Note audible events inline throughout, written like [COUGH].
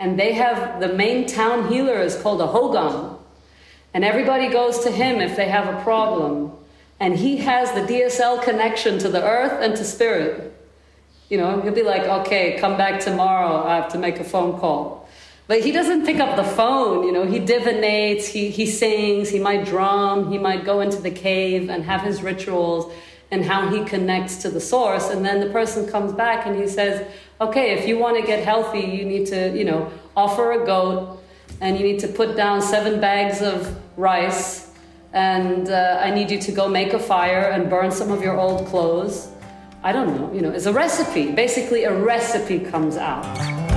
And they have the main town healer is called a Hogam. And everybody goes to him if they have a problem. And he has the DSL connection to the earth and to spirit. You know, he'll be like, okay, come back tomorrow. I have to make a phone call. But he doesn't pick up the phone, you know, he divinates, he, he sings, he might drum, he might go into the cave and have his rituals and how he connects to the source. And then the person comes back and he says, okay, if you want to get healthy, you need to, you know, offer a goat and you need to put down seven bags of rice. And uh, I need you to go make a fire and burn some of your old clothes. I don't know, you know, it's a recipe. Basically, a recipe comes out.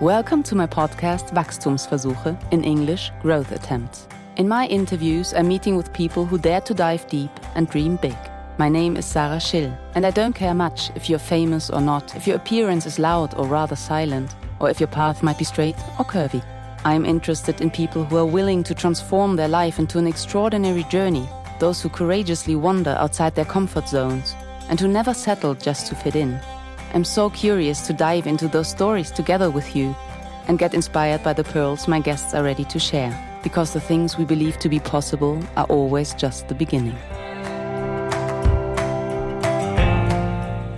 Welcome to my podcast Wachstumsversuche, in English, Growth Attempts. In my interviews, I'm meeting with people who dare to dive deep and dream big. My name is Sarah Schill, and I don't care much if you're famous or not, if your appearance is loud or rather silent, or if your path might be straight or curvy. I'm interested in people who are willing to transform their life into an extraordinary journey, those who courageously wander outside their comfort zones, and who never settle just to fit in. I'm so curious to dive into those stories together with you and get inspired by the pearls my guests are ready to share, because the things we believe to be possible are always just the beginning.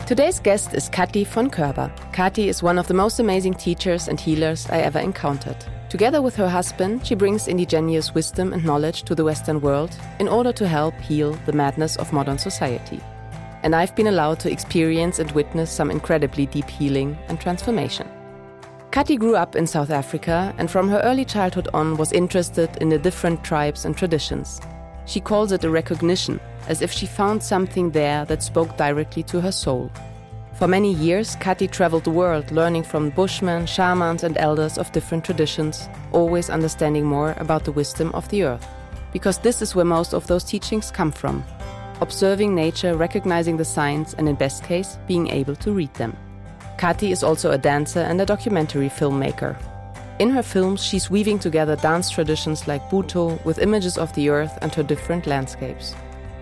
Today's guest is Kati von Körber. Kati is one of the most amazing teachers and healers I ever encountered. Together with her husband, she brings indigenous wisdom and knowledge to the Western world in order to help heal the madness of modern society and I've been allowed to experience and witness some incredibly deep healing and transformation. Kati grew up in South Africa and from her early childhood on was interested in the different tribes and traditions. She calls it a recognition, as if she found something there that spoke directly to her soul. For many years, Kati traveled the world learning from bushmen, shamans, and elders of different traditions, always understanding more about the wisdom of the earth. Because this is where most of those teachings come from observing nature, recognizing the signs, and in best case, being able to read them. Kati is also a dancer and a documentary filmmaker. In her films, she's weaving together dance traditions like Buto with images of the earth and her different landscapes.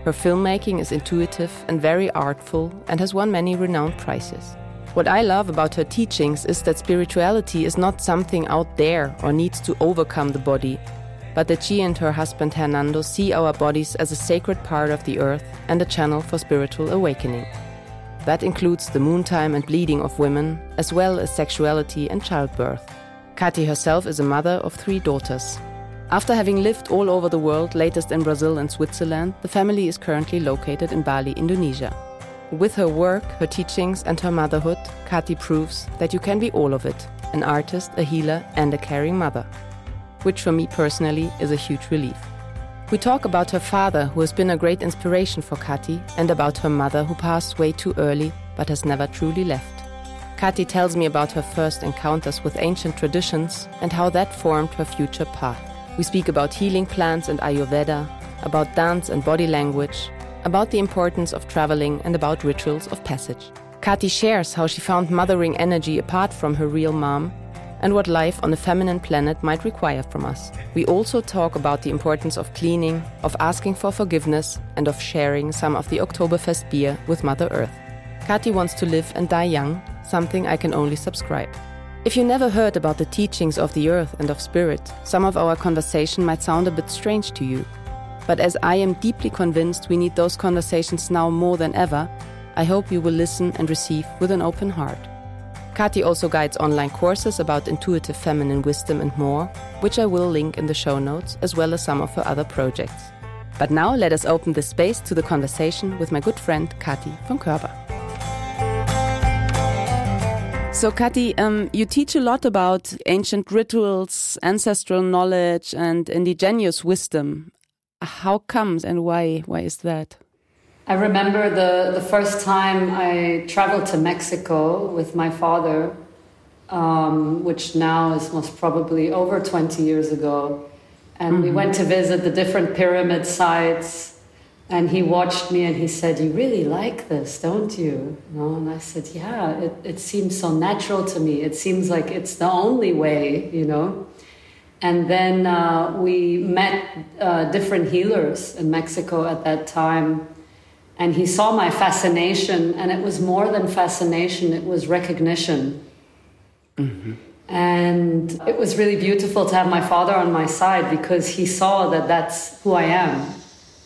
Her filmmaking is intuitive and very artful and has won many renowned prizes. What I love about her teachings is that spirituality is not something out there or needs to overcome the body, but that she and her husband Hernando see our bodies as a sacred part of the earth and a channel for spiritual awakening. That includes the moon time and bleeding of women, as well as sexuality and childbirth. Kati herself is a mother of three daughters. After having lived all over the world, latest in Brazil and Switzerland, the family is currently located in Bali, Indonesia. With her work, her teachings, and her motherhood, Kati proves that you can be all of it an artist, a healer, and a caring mother which for me personally is a huge relief. We talk about her father, who has been a great inspiration for Kati, and about her mother, who passed way too early but has never truly left. Kati tells me about her first encounters with ancient traditions and how that formed her future path. We speak about healing plants and Ayurveda, about dance and body language, about the importance of traveling, and about rituals of passage. Kati shares how she found mothering energy apart from her real mom and what life on a feminine planet might require from us. We also talk about the importance of cleaning, of asking for forgiveness, and of sharing some of the Oktoberfest beer with Mother Earth. Kati wants to live and die young, something I can only subscribe. If you never heard about the teachings of the earth and of spirit, some of our conversation might sound a bit strange to you. But as I am deeply convinced we need those conversations now more than ever, I hope you will listen and receive with an open heart. Kati also guides online courses about intuitive feminine wisdom and more, which I will link in the show notes, as well as some of her other projects. But now let us open the space to the conversation with my good friend Kati von Körber. So, Kati, um, you teach a lot about ancient rituals, ancestral knowledge, and indigenous wisdom. How comes and why? Why is that? I remember the, the first time I traveled to Mexico with my father, um, which now is most probably over 20 years ago. And mm-hmm. we went to visit the different pyramid sites. And he watched me and he said, You really like this, don't you? you know? And I said, Yeah, it, it seems so natural to me. It seems like it's the only way, you know? And then uh, we met uh, different healers in Mexico at that time And he saw my fascination, and it was more than fascination, it was recognition. Mm-hmm. And it was really beautiful to have my father on my side because he saw that that's who I am.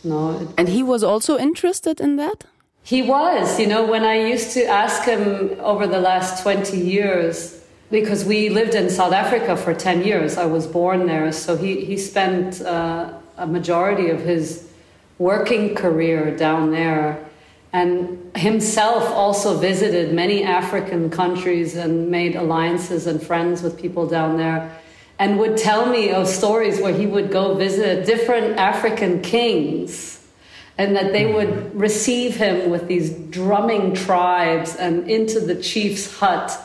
No. And he was also interested in that? He was. You know, when I used to ask him over the last 20 years, because we lived in South Africa for 10 years, I was born there. So he, he spent uh, a majority of his working career down there and himself also visited many African countries and made alliances and friends with people down there and would tell me of stories where he would go visit different African kings and that they would receive him with these drumming tribes and into the chief's hut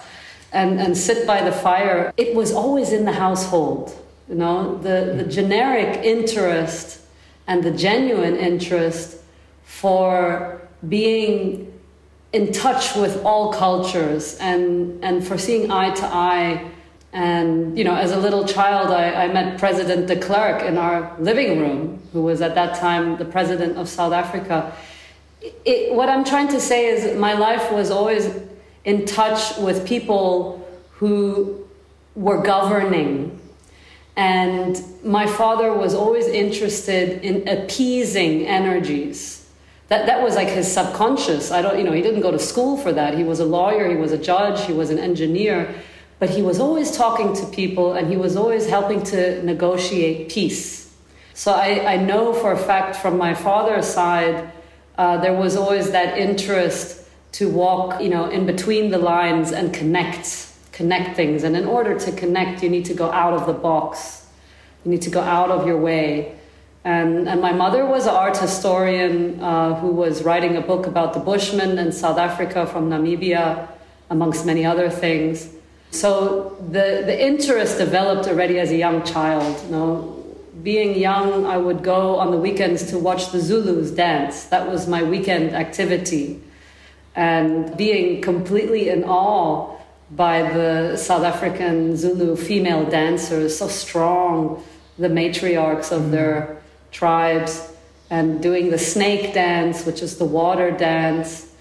and, and sit by the fire. It was always in the household, you know, the, the generic interest and the genuine interest for being in touch with all cultures and, and for seeing eye to eye. And, you know, as a little child, I, I met President de Klerk in our living room, who was at that time the president of South Africa. It, what I'm trying to say is my life was always in touch with people who were governing. And my father was always interested in appeasing energies that that was like his subconscious. I don't, you know, he didn't go to school for that. He was a lawyer, he was a judge, he was an engineer, but he was always talking to people and he was always helping to negotiate peace. So I, I know for a fact from my father's side, uh, there was always that interest to walk, you know, in between the lines and connect, connect things. And in order to connect, you need to go out of the box. You need to go out of your way. And, and my mother was an art historian uh, who was writing a book about the Bushmen in South Africa from Namibia, amongst many other things. So the, the interest developed already as a young child. You know, being young, I would go on the weekends to watch the Zulus dance. That was my weekend activity. And being completely in awe by the South African Zulu female dancers, so strong, the matriarchs of mm. their tribes and doing the snake dance, which is the water dance,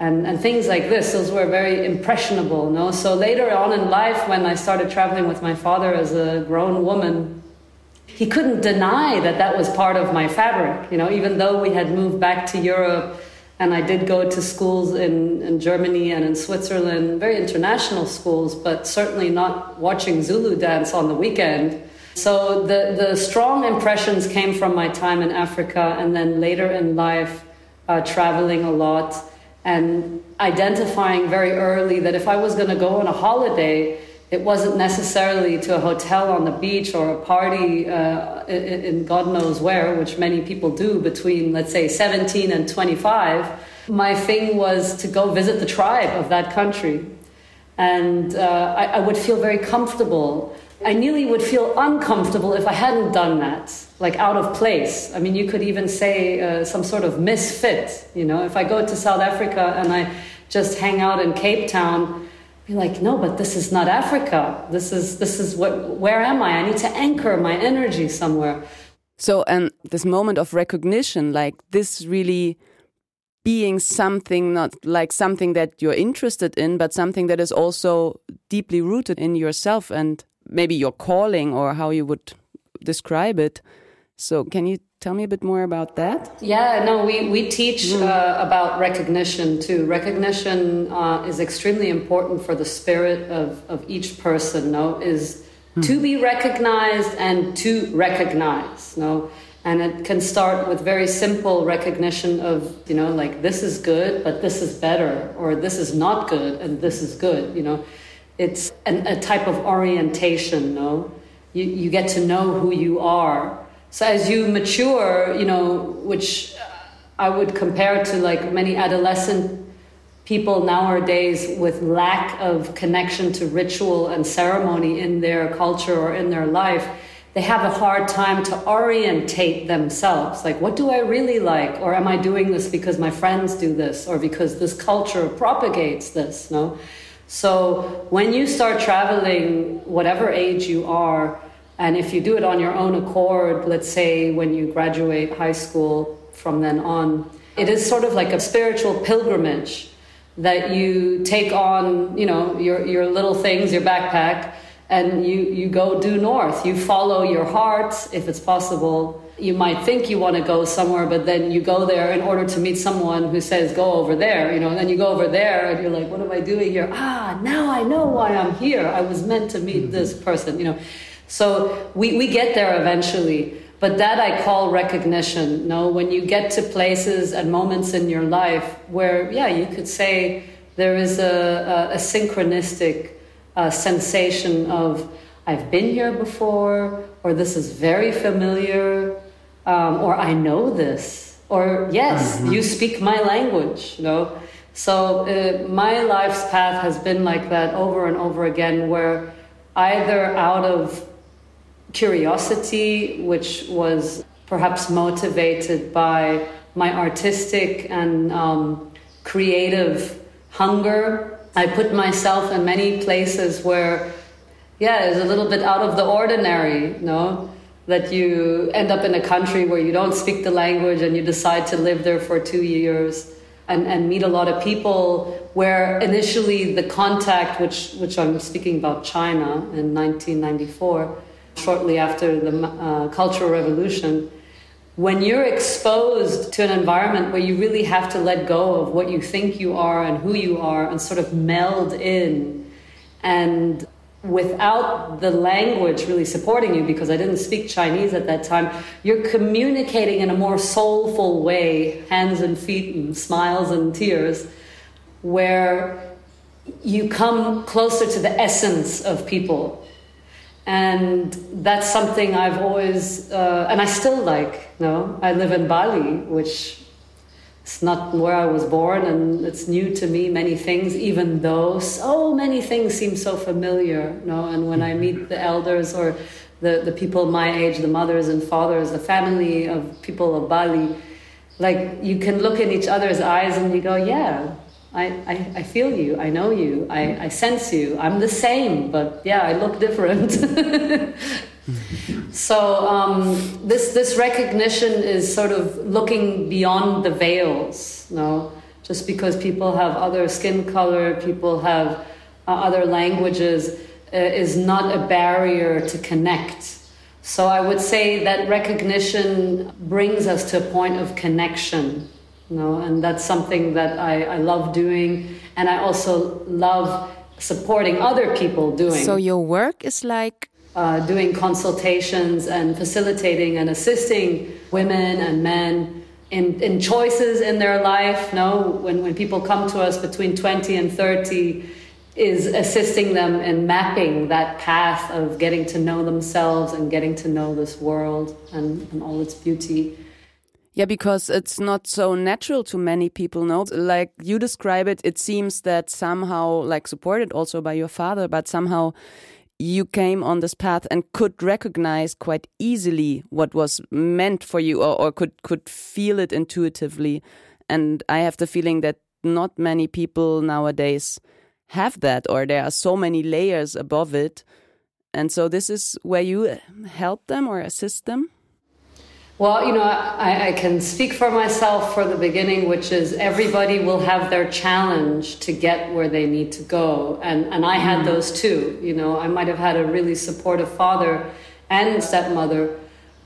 and, and things like this. Those were very impressionable. No? So later on in life, when I started traveling with my father as a grown woman, he couldn't deny that that was part of my fabric. You know, even though we had moved back to Europe, and I did go to schools in, in Germany and in Switzerland, very international schools, but certainly not watching Zulu dance on the weekend. So the, the strong impressions came from my time in Africa and then later in life, uh, traveling a lot and identifying very early that if I was going to go on a holiday, it wasn't necessarily to a hotel on the beach or a party uh, in, God knows where, which many people do between, let's say, 17 and 25. My thing was to go visit the tribe of that country. And uh, I, I would feel very comfortable I nearly would feel uncomfortable if I hadn't done that, like out of place. I mean, you could even say uh, some sort of misfit. You know, if I go to South Africa and I just hang out in Cape Town, be like, no, but this is not Africa. This is this is what. Where am I? I need to anchor my energy somewhere. So, and this moment of recognition, like this, really being something not like something that you're interested in, but something that is also deeply rooted in yourself and maybe your calling or how you would describe it. So, can you tell me a bit more about that? Yeah, no, we, we teach mm. uh, about recognition too. Recognition uh, is extremely important for the spirit of, of each person, no, is mm. to be recognized and to recognize, no. And it can start with very simple recognition of, you know, like this is good, but this is better, or this is not good and this is good, you know it's an, a type of orientation, no? You, you get to know who you are. So as you mature, you know, which uh, I would compare to like many adolescent people nowadays with lack of connection to ritual and ceremony in their culture or in their life, they have a hard time to orientate themselves. Like, what do I really like? Or am I doing this because my friends do this or because this culture propagates this? No? So when you start traveling, whatever age you are, and if you do it on your own accord, let's say when you graduate high school from then on, It is sort of like a spiritual pilgrimage that you take on, you know, your, your little things, your backpack, and you, you go due north. You follow your heart, if it's possible. You might think you want to go somewhere, but then you go there in order to meet someone who says, go over there, you know, and then you go over there and you're like, what am I doing here? Ah, now I know why I'm here. I was meant to meet this person, you know. So we, we get there eventually. But that I call recognition. no, when you get to places and moments in your life where, yeah, you could say there is a, a, a synchronistic uh, sensation of I've been here before, or this is very familiar, um, or I know this, or yes, mm-hmm. you speak my language. You know, so uh, my life's path has been like that over and over again, where either out of curiosity, which was perhaps motivated by my artistic and um, creative hunger. I put myself in many places where, yeah, it's a little bit out of the ordinary, you know, that you end up in a country where you don't speak the language and you decide to live there for two years. And, and meet a lot of people where initially the contact, which, which I'm speaking about China in 1994, shortly after the uh, Cultural Revolution, when you're exposed to an environment where you really have to let go of what you think you are and who you are and sort of meld in, and without the language really supporting you, because I didn't speak Chinese at that time, you're communicating in a more soulful way, hands and feet and smiles and tears, where you come closer to the essence of people and that's something I've always uh, and I still like. You know, I live in Bali, which is not where I was born, and it's new to me. Many things, even though so many things seem so familiar. You know, and when I meet the elders or the the people my age, the mothers and fathers, the family of people of Bali, like you can look in each other's eyes and you go, yeah, I, I, I, feel you, I know you, I, I sense you. I'm the same, but yeah, I look different. [LAUGHS] so um, this this recognition is sort of looking beyond the veils. You know? just because people have other skin color, people have uh, other languages, uh, is not a barrier to connect. So I would say that recognition brings us to a point of connection know, and that's something that I, I love doing, and I also love supporting other people doing. So your work is like uh, doing consultations and facilitating and assisting women and men in, in choices in their life. No, when, when people come to us between 20 and 30, is assisting them in mapping that path of getting to know themselves and getting to know this world and, and all its beauty. Yeah, because it's not so natural to many people, no? Like you describe it, it seems that somehow, like supported also by your father, but somehow you came on this path and could recognize quite easily what was meant for you or, or could, could feel it intuitively. And I have the feeling that not many people nowadays have that, or there are so many layers above it. And so this is where you help them or assist them? Well, you know, I, I, can speak for myself for the beginning, which is everybody will have their challenge to get where they need to go. And, and I had mm. those too. You know, I might have had a really supportive father and stepmother,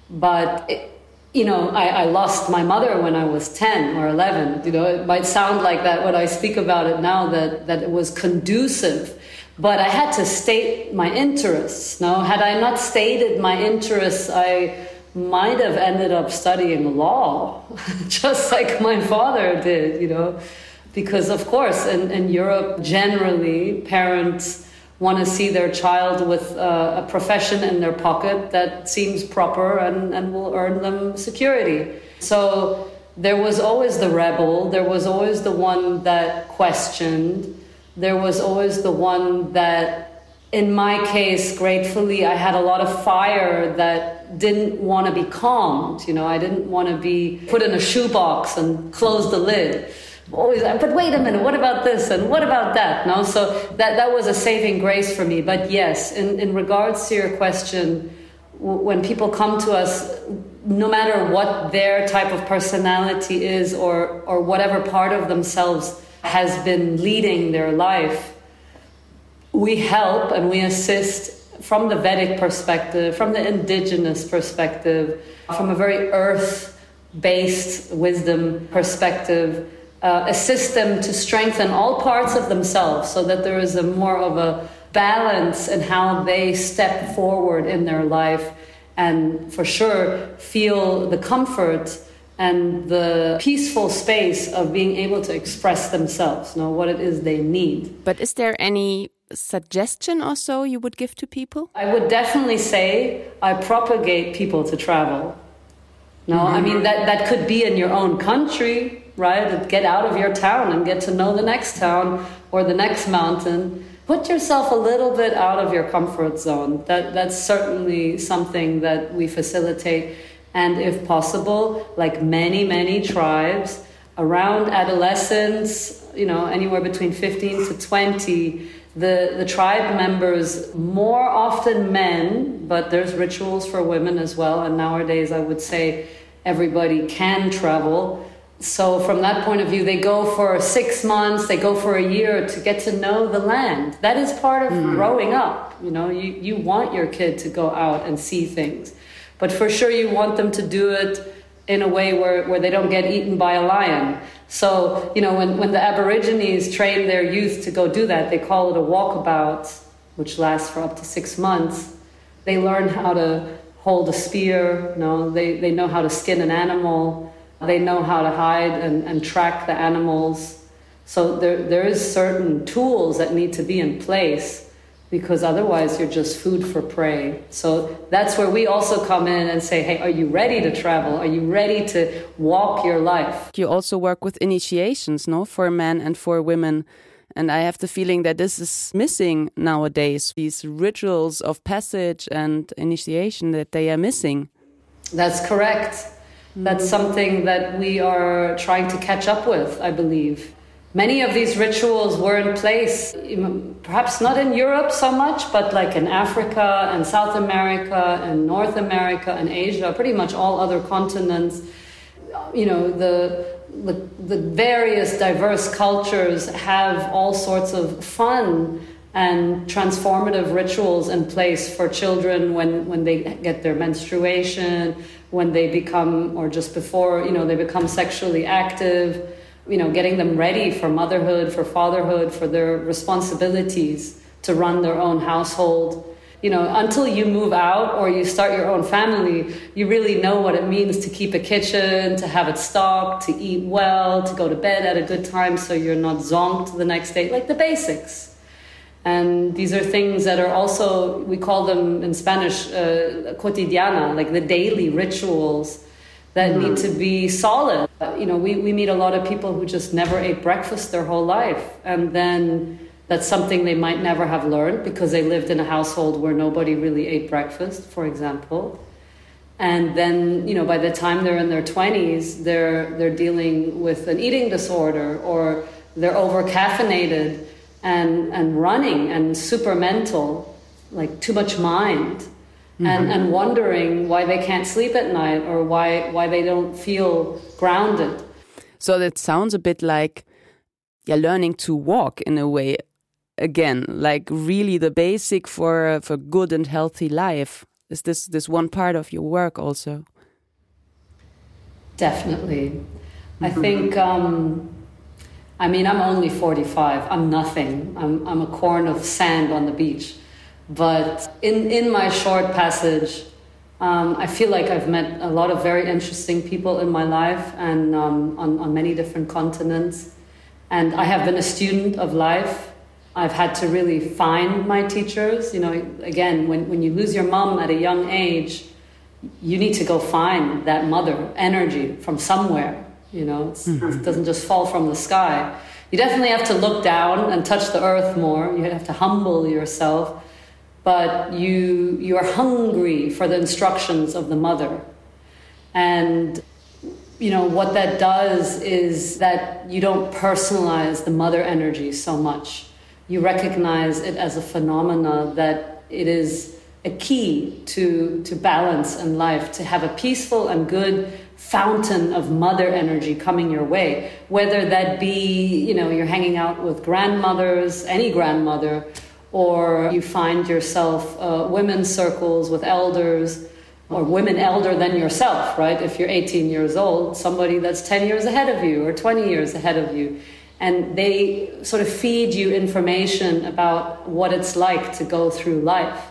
but, it, you know, I, I lost my mother when I was 10 or 11. You know, it might sound like that when I speak about it now, that, that it was conducive. But I had to state my interests. No, had I not stated my interests, I might have ended up studying law, [LAUGHS] just like my father did, you know. Because, of course, in, in Europe, generally, parents want to see their child with uh, a profession in their pocket that seems proper and, and will earn them security. So there was always the rebel, there was always the one that questioned, there was always the one that in my case, gratefully, I had a lot of fire that didn't want to be calmed. You know, I didn't want to be put in a shoebox and close the lid. Always, but wait a minute, what about this and what about that? No, so that that was a saving grace for me. But yes, in in regards to your question, when people come to us, no matter what their type of personality is or, or whatever part of themselves has been leading their life, we help and we assist from the Vedic perspective, from the indigenous perspective, from a very earth based wisdom perspective, uh, assist them to strengthen all parts of themselves so that there is a more of a balance in how they step forward in their life and for sure feel the comfort and the peaceful space of being able to express themselves, know what it is they need. But is there any suggestion or so you would give to people? I would definitely say I propagate people to travel. No. I mean that that could be in your own country, right? Get out of your town and get to know the next town or the next mountain. Put yourself a little bit out of your comfort zone. That that's certainly something that we facilitate. And if possible, like many, many tribes, around adolescence, you know, anywhere between 15 to 20, the, the tribe members, more often men, but there's rituals for women as well. And nowadays, I would say everybody can travel. So from that point of view they go for six months they go for a year to get to know the land. That is part of mm. growing up. You know you, you want your kid to go out and see things. But for sure you want them to do it in a way where, where they don't get eaten by a lion so you know when, when the aborigines train their youth to go do that they call it a walkabout which lasts for up to six months they learn how to hold a spear you know they, they know how to skin an animal they know how to hide and, and track the animals. So there, there is certain tools that need to be in place because otherwise you're just food for prey. So that's where we also come in and say, hey, are you ready to travel? Are you ready to walk your life? You also work with initiations, no, for men and for women. And I have the feeling that this is missing nowadays, these rituals of passage and initiation that they are missing. That's correct. That's mm. something that we are trying to catch up with, I believe. Many of these rituals were in place, perhaps not in Europe so much, but like in Africa and South America and North America and Asia, pretty much all other continents. You know, the the, the, various diverse cultures have all sorts of fun and transformative rituals in place for children when, when they get their menstruation, when they become, or just before, you know, they become sexually active, you know, getting them ready for motherhood, for fatherhood, for their responsibilities to run their own household. You know, until you move out or you start your own family, you really know what it means to keep a kitchen, to have it stocked, to eat well, to go to bed at a good time so you're not zonked the next day, like the basics. And these are things that are also, we call them in Spanish, uh, cotidiana, like the daily rituals that mm-hmm. need to be solid. You know, we, we meet a lot of people who just never ate breakfast their whole life. And then that's something they might never have learned because they lived in a household where nobody really ate breakfast, for example. And then, you know, by the time they're in their 20s, they're, they're dealing with an eating disorder or they're over caffeinated and, and running and super mental, like too much mind, mm-hmm. and, and wondering why they can't sleep at night or why, why they don't feel grounded. So that sounds a bit like yeah, learning to walk in a way again, like really the basic for for good and healthy life. Is this this one part of your work also? Definitely. I mm-hmm. think um, I mean, I'm only 45. I'm nothing. I'm, I'm a corn of sand on the beach. But in, in my short passage, um, I feel like I've met a lot of very interesting people in my life and um, on, on many different continents. And I have been a student of life. I've had to really find my teachers. You know, again, when, when you lose your mom at a young age, you need to go find that mother energy from somewhere you know, mm-hmm. it doesn't just fall from the sky. You definitely have to look down and touch the earth more. You have to humble yourself, but you you are hungry for the instructions of the mother, and you know what that does is that you don't personalize the mother energy so much. You recognize it as a phenomena that it is a key to, to balance in life, to have a peaceful and good fountain of mother energy coming your way. Whether that be, you know, you're hanging out with grandmothers, any grandmother, or you find yourself uh, women's circles with elders or women elder than yourself, right? If you're 18 years old, somebody that's 10 years ahead of you or 20 years ahead of you. And they sort of feed you information about what it's like to go through life.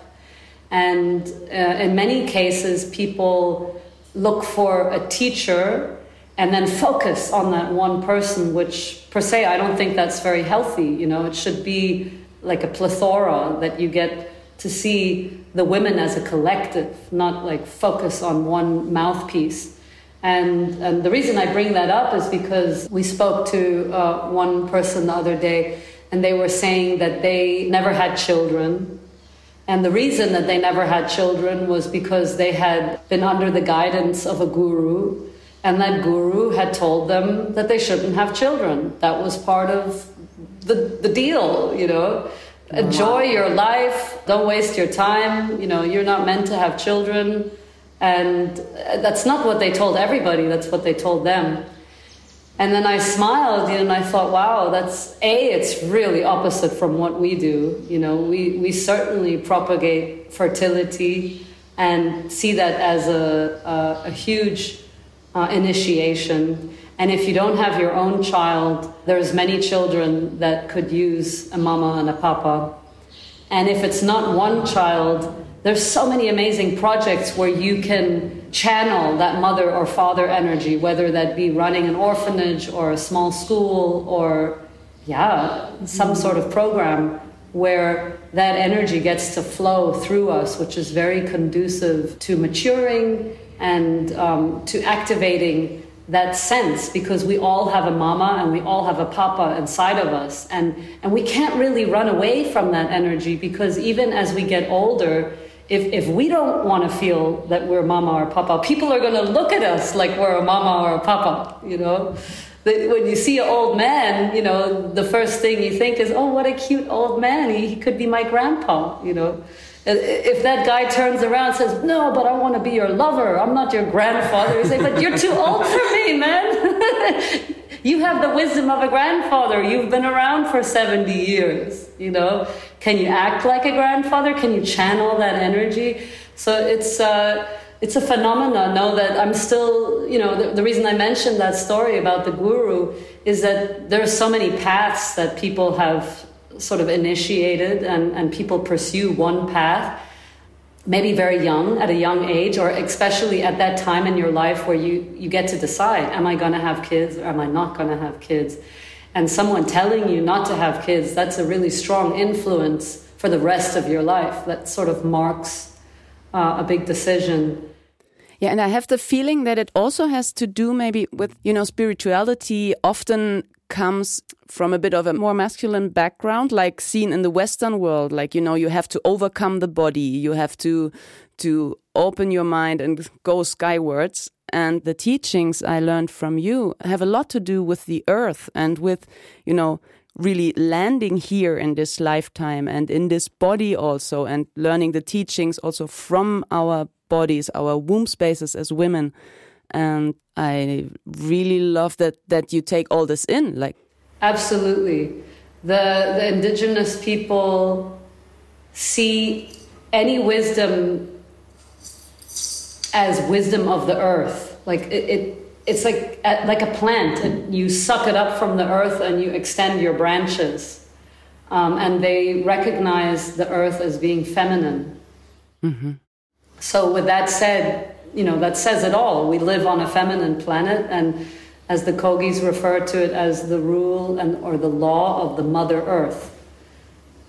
And uh, in many cases, people look for a teacher and then focus on that one person, which per se, I don't think that's very healthy. You know, it should be like a plethora that you get to see the women as a collective, not like focus on one mouthpiece. And, and the reason I bring that up is because we spoke to uh, one person the other day, and they were saying that they never had children. And the reason that they never had children was because they had been under the guidance of a guru, and that guru had told them that they shouldn't have children. That was part of the, the deal, you know. Enjoy your life. Don't waste your time. You know, you're not meant to have children. And that's not what they told everybody, that's what they told them. And then I smiled and I thought, wow, that's A, it's really opposite from what we do. You know, we, we certainly propagate fertility and see that as a, a, a huge uh, initiation. And if you don't have your own child, there's many children that could use a mama and a papa. And if it's not one child, there's so many amazing projects where you can channel that mother or father energy, whether that be running an orphanage or a small school or, yeah, some sort of program where that energy gets to flow through us, which is very conducive to maturing and um, to activating that sense because we all have a mama and we all have a papa inside of us. And and we can't really run away from that energy because even as we get older if if we don't want to feel that we're mama or papa people are going to look at us like we're a mama or a papa you know? When you see an old man you know the first thing you think is oh what a cute old man. He, he could be my grandpa you know if that guy turns around and says, No, but I want to be your lover, I'm not your grandfather, you say, But you're too old for me, man. [LAUGHS] you have the wisdom of a grandfather. You've been around for 70 years, you know. Can you act like a grandfather? Can you channel that energy? So it's, uh, it's a phenomenon. Know that I'm still, you know, the, the reason I mentioned that story about the guru is that there are so many paths that people have sort of initiated and, and people pursue one path, maybe very young, at a young age, or especially at that time in your life where you, you get to decide am I going to have kids or am I not going to have kids? And someone telling you not to have kids, that's a really strong influence for the rest of your life. That sort of marks uh, a big decision. Yeah, and I have the feeling that it also has to do maybe with, you know, spirituality often comes from a bit of a more masculine background, like seen in the Western world. Like, you know, you have to overcome the body, you have to to open your mind and go skywards. And the teachings I learned from you have a lot to do with the earth and with, you know, really landing here in this lifetime and in this body also and learning the teachings also from our bodies, our womb spaces as women and I really love that that you take all this in like absolutely. The the indigenous people see any wisdom as wisdom of the earth. Like it, it it's like like a plant and you suck it up from the earth and you extend your branches. Um, and they recognize the earth as being feminine. Mm -hmm. so with that said you know, that says it all. We live on a feminine planet, and as the Kogis refer to it as the rule and or the law of the Mother Earth.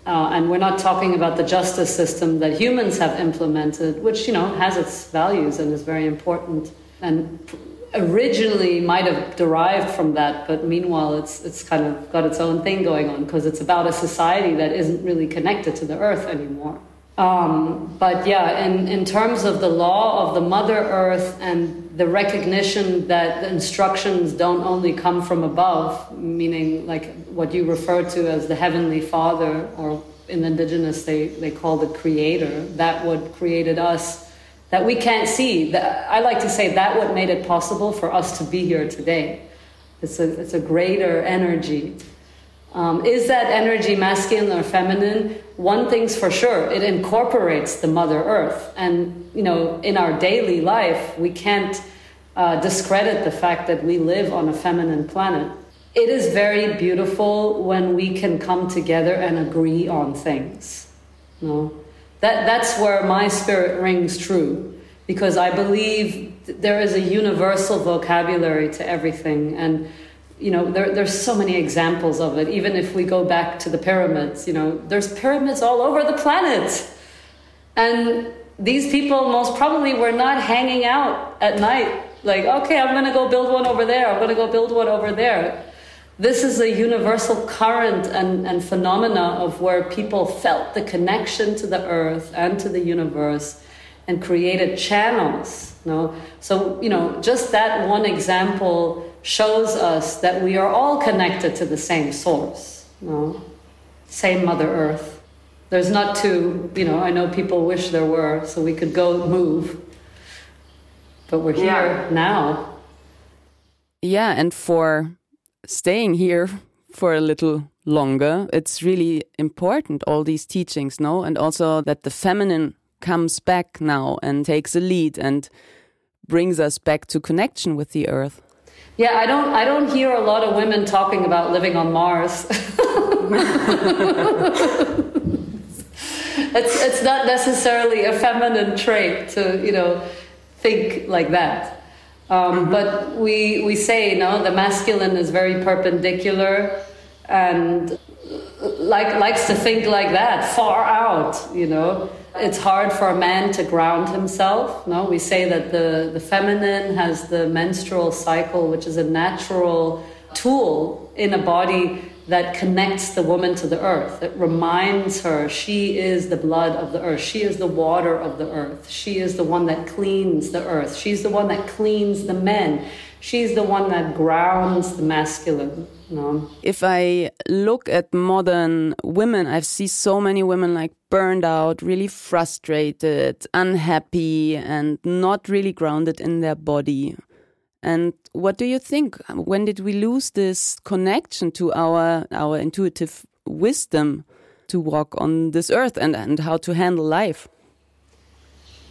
Uh, and we're not talking about the justice system that humans have implemented, which you know has its values and is very important, and originally might have derived from that, but meanwhile it's it's kind of got its own thing going on because it's about a society that isn't really connected to the earth anymore. Um, but yeah, in, in terms of the law of the Mother Earth and the recognition that the instructions don't only come from above, meaning like what you refer to as the Heavenly Father or in indigenous they, they call the creator, that what created us, that we can't see. That, I like to say that what made it possible for us to be here today. It's a, it's a greater energy. Um, is that energy masculine or feminine? One thing's for sure, it incorporates the Mother Earth. And, you know, in our daily life, we can't uh, discredit the fact that we live on a feminine planet. It is very beautiful when we can come together and agree on things. You know? that, that's where my spirit rings true because I believe there is a universal vocabulary to everything. And you know, there, there's so many examples of it. Even if we go back to the pyramids, you know, there's pyramids all over the planet. And these people most probably were not hanging out at night, like, okay, I'm going to go build one over there, I'm going to go build one over there. This is a universal current and, and phenomena of where people felt the connection to the earth and to the universe and created channels. You know? So, you know, just that one example shows us that we are all connected to the same source, you know? same Mother Earth. There's not two, you know, I know people wish there were, so we could go move. But we're here yeah. now. Yeah, and for staying here for a little longer, it's really important, all these teachings, no? And also that the feminine comes back now and takes a lead and brings us back to connection with the earth. Yeah, I don't I don't hear a lot of women talking about living on Mars. [LAUGHS] it's it's not necessarily a feminine trait to, you know, think like that. Um, mm-hmm. But we we say, you know, the masculine is very perpendicular and like likes to think like that, far out, you know. It's hard for a man to ground himself. No, we say that the, the feminine has the menstrual cycle, which is a natural tool in a body that connects the woman to the earth. It reminds her she is the blood of the earth. She is the water of the earth. She is the one that cleans the earth. She's the one that cleans the men. She's the one that grounds the masculine. No. If I look at modern women, I see so many women like burned out, really frustrated, unhappy, and not really grounded in their body. And what do you think? When did we lose this connection to our our intuitive wisdom to walk on this earth and, and how to handle life?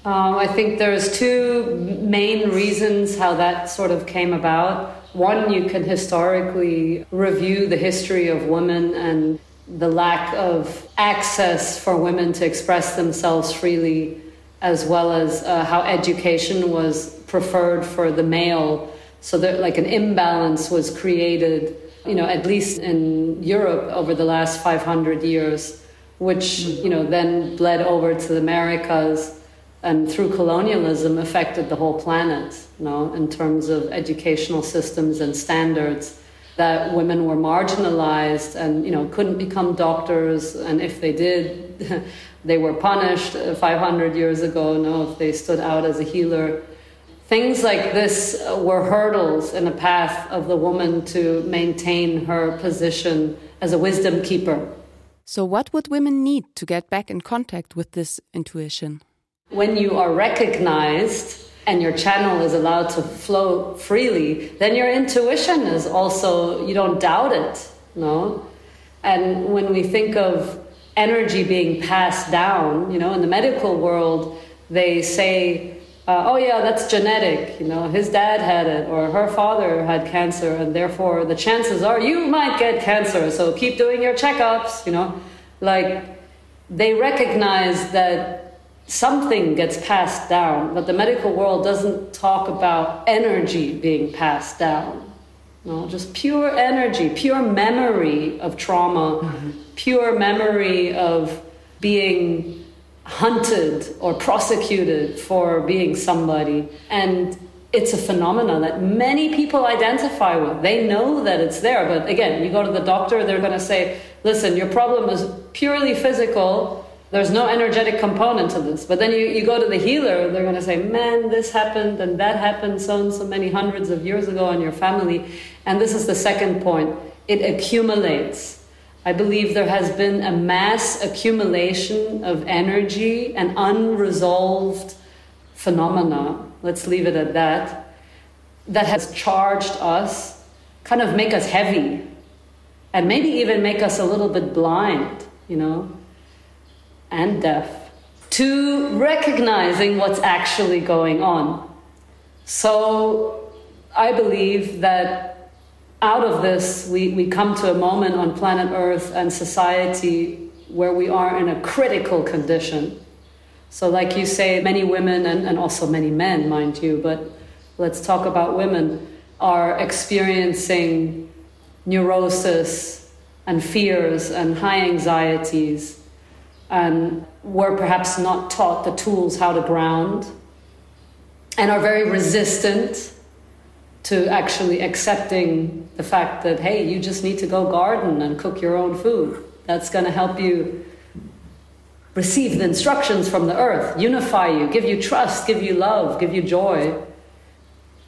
Um, I think there's two main reasons how that sort of came about. One, you can historically review the history of women and the lack of access for women to express themselves freely, as well as uh, how education was preferred for the male. So that like an imbalance was created, you know, at least in Europe over the last 500 years, which, you know, then bled over to the Americas and through colonialism affected the whole planet, you know, in terms of educational systems and standards that women were marginalized and you know couldn't become doctors and if they did [LAUGHS] they were punished 500 years ago no if they stood out as a healer. Things like this were hurdles in the path of the woman to maintain her position as a wisdom keeper. So what would women need to get back in contact with this intuition? When you are recognized and your channel is allowed to flow freely, then your intuition is also, you don't doubt it, no? And when we think of energy being passed down, you know, in the medical world, they say, uh, oh yeah, that's genetic, you know, his dad had it or her father had cancer, and therefore the chances are you might get cancer, so keep doing your checkups, you know. Like, they recognize that something gets passed down, but the medical world doesn't talk about energy being passed down. No, just pure energy, pure memory of trauma, mm-hmm. pure memory of being hunted or prosecuted for being somebody. And it's a phenomenon that many people identify with. They know that it's there, but again, you go to the doctor, they're going to say, listen, your problem is purely physical there's no energetic component to this. But then you, you go to the healer, they're going to say, man, this happened and that happened so and so many hundreds of years ago in your family. And this is the second point it accumulates. I believe there has been a mass accumulation of energy and unresolved phenomena, let's leave it at that, that has charged us, kind of make us heavy, and maybe even make us a little bit blind, you know, and deaf, to recognizing what's actually going on. So I believe that out of this, we, we come to a moment on planet Earth and society where we are in a critical condition. So, like you say, many women and, and also many men, mind you, but let's talk about women, are experiencing neurosis and fears and high anxieties and were perhaps not taught the tools how to ground and are very resistant to actually accepting the fact that, hey, you just need to go garden and cook your own food. That's going to help you receive the instructions from the earth, unify you, give you trust, give you love, give you joy.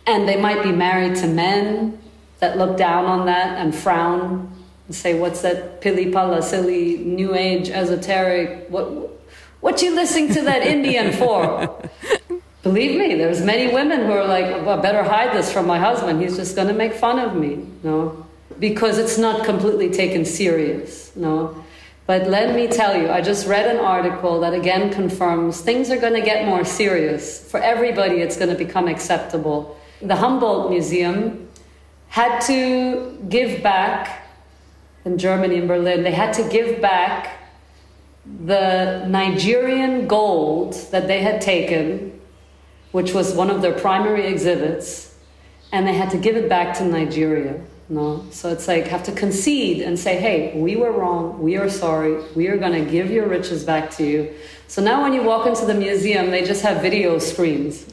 And they might be married to men that look down on that and frown say, What's that pili pala, silly, new age, esoteric? What, what you listening to that Indian for? [LAUGHS] Believe me, there's many women who are like, well, better hide this from my husband. He's just going to make fun of me, no? Because it's not completely taken serious, no? But let me tell you, I just read an article that again confirms things are going to get more serious. For everybody, it's going to become acceptable. The Humboldt Museum had to give back in Germany, in Berlin, they had to give back the Nigerian gold that they had taken which was one of their primary exhibits, and they had to give it back to Nigeria. No, so it's like have to concede and say, "Hey, we were wrong. We are sorry. We are going to give your riches back to you." So now, when you walk into the museum, they just have video screens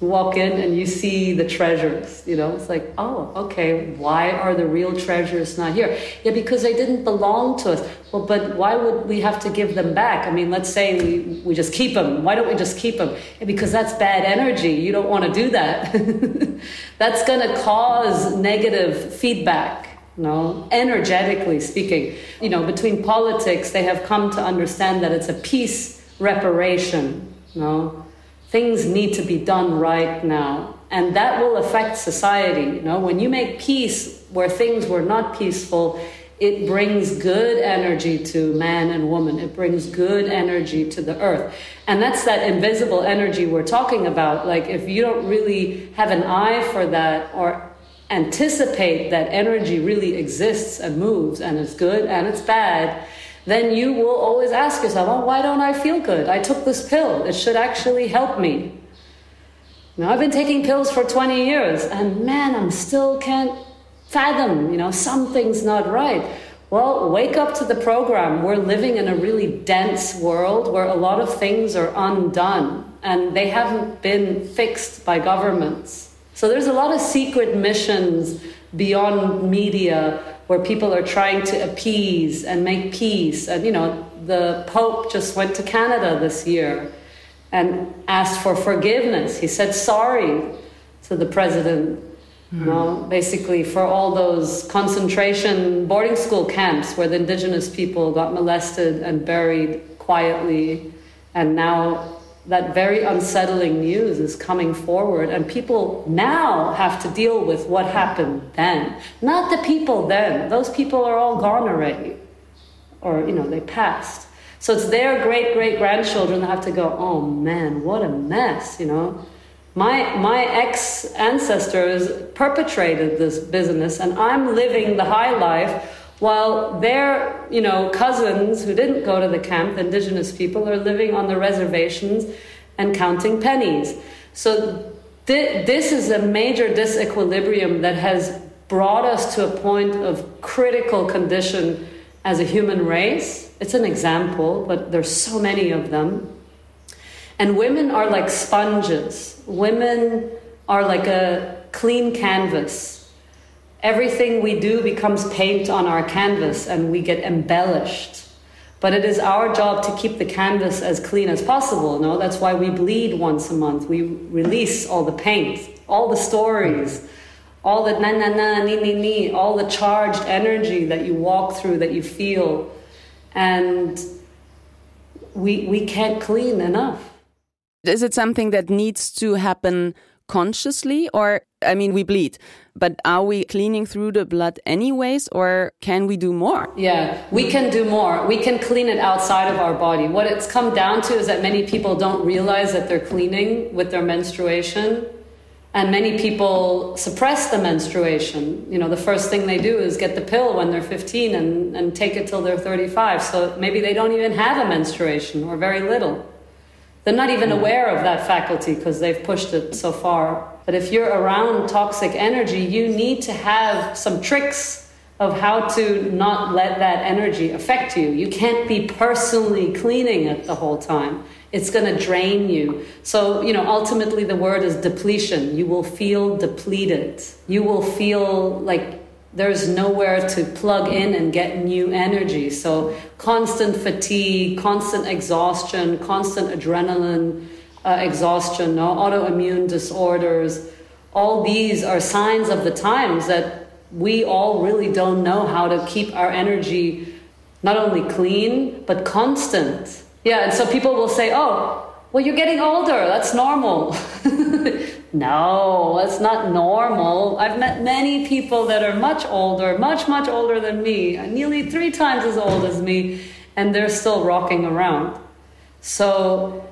walk in and you see the treasures you know? It's like oh okay why are the real treasures not here? Yeah because they didn't belong to us. Well but why would we have to give them back? I mean let's say we, we just keep them why don't we just keep them yeah, because that's bad energy. You don't want to do that. [LAUGHS] That's going to cause negative feedback no energetically speaking. You know between politics they have come to understand that it's a peace reparation no things need to be done right now. And that will affect society. You know, when you make peace where things were not peaceful, it brings good energy to man and woman. It brings good energy to the earth. And that's that invisible energy we're talking about. Like, if you don't really have an eye for that or anticipate that energy really exists and moves and it's good and it's bad, then you will always ask yourself, oh, why don't I feel good? I took this pill. It should actually help me. Now, I've been taking pills for 20 years, and man, I'm still can't fathom, you know, something's not right. Well, wake up to the program. We're living in a really dense world where a lot of things are undone and they haven't been fixed by governments. So there's a lot of secret missions beyond media where people are trying to appease and make peace. And, you know, the Pope just went to Canada this year and asked for forgiveness. He said sorry to the president, mm. you know, basically for all those concentration boarding school camps where the indigenous people got molested and buried quietly. And now that very unsettling news is coming forward, and people now have to deal with what happened then. Not the people then, those people are all gone already, or, you know, they passed. So it's their great great grandchildren that have to go, oh man, what a mess, you know. My, my ex ancestors perpetrated this business, and I'm living the high life while their you know cousins who didn't go to the camp indigenous people are living on the reservations and counting pennies. So th- this is a major disequilibrium that has brought us to a point of critical condition as a human race. It's an example but there's so many of them. And women are like sponges. Women are like a clean canvas everything we do becomes paint on our canvas and we get embellished. But it is our job to keep the canvas as clean as possible. No, that's why we bleed once a month. We release all the paint, all the stories, all the na na na, ni ni ni, all the charged energy that you walk through, that you feel. And we, we can't clean enough. Is it something that needs to happen consciously or I mean we bleed. But are we cleaning through the blood anyways or can we do more? Yeah we can do more. We can clean it outside of our body. What it's come down to is that many people don't realize that they're cleaning with their menstruation and many people suppress the menstruation. You know the first thing they do is get the pill when they're 15 and, and take it till they're 35 so maybe they don't even have a menstruation or very little. They're not even hmm. aware of that faculty because they've pushed it so far. But if you're around toxic energy, you need to have some tricks of how to not let that energy affect you. You can't be personally cleaning it the whole time. It's going to drain you. So, you know, ultimately the word is depletion. You will feel depleted. You will feel like there's nowhere to plug in and get new energy. So, constant fatigue, constant exhaustion, constant adrenaline uh, exhaustion, no? autoimmune disorders, all these are signs of the times that we all really don't know how to keep our energy not only clean, but constant. Yeah, and so people will say, oh, well, you're getting older, that's normal. [LAUGHS] No, it's not normal. I've met many people that are much older, much, much older than me, nearly three times as old as me, and they're still rocking around. So,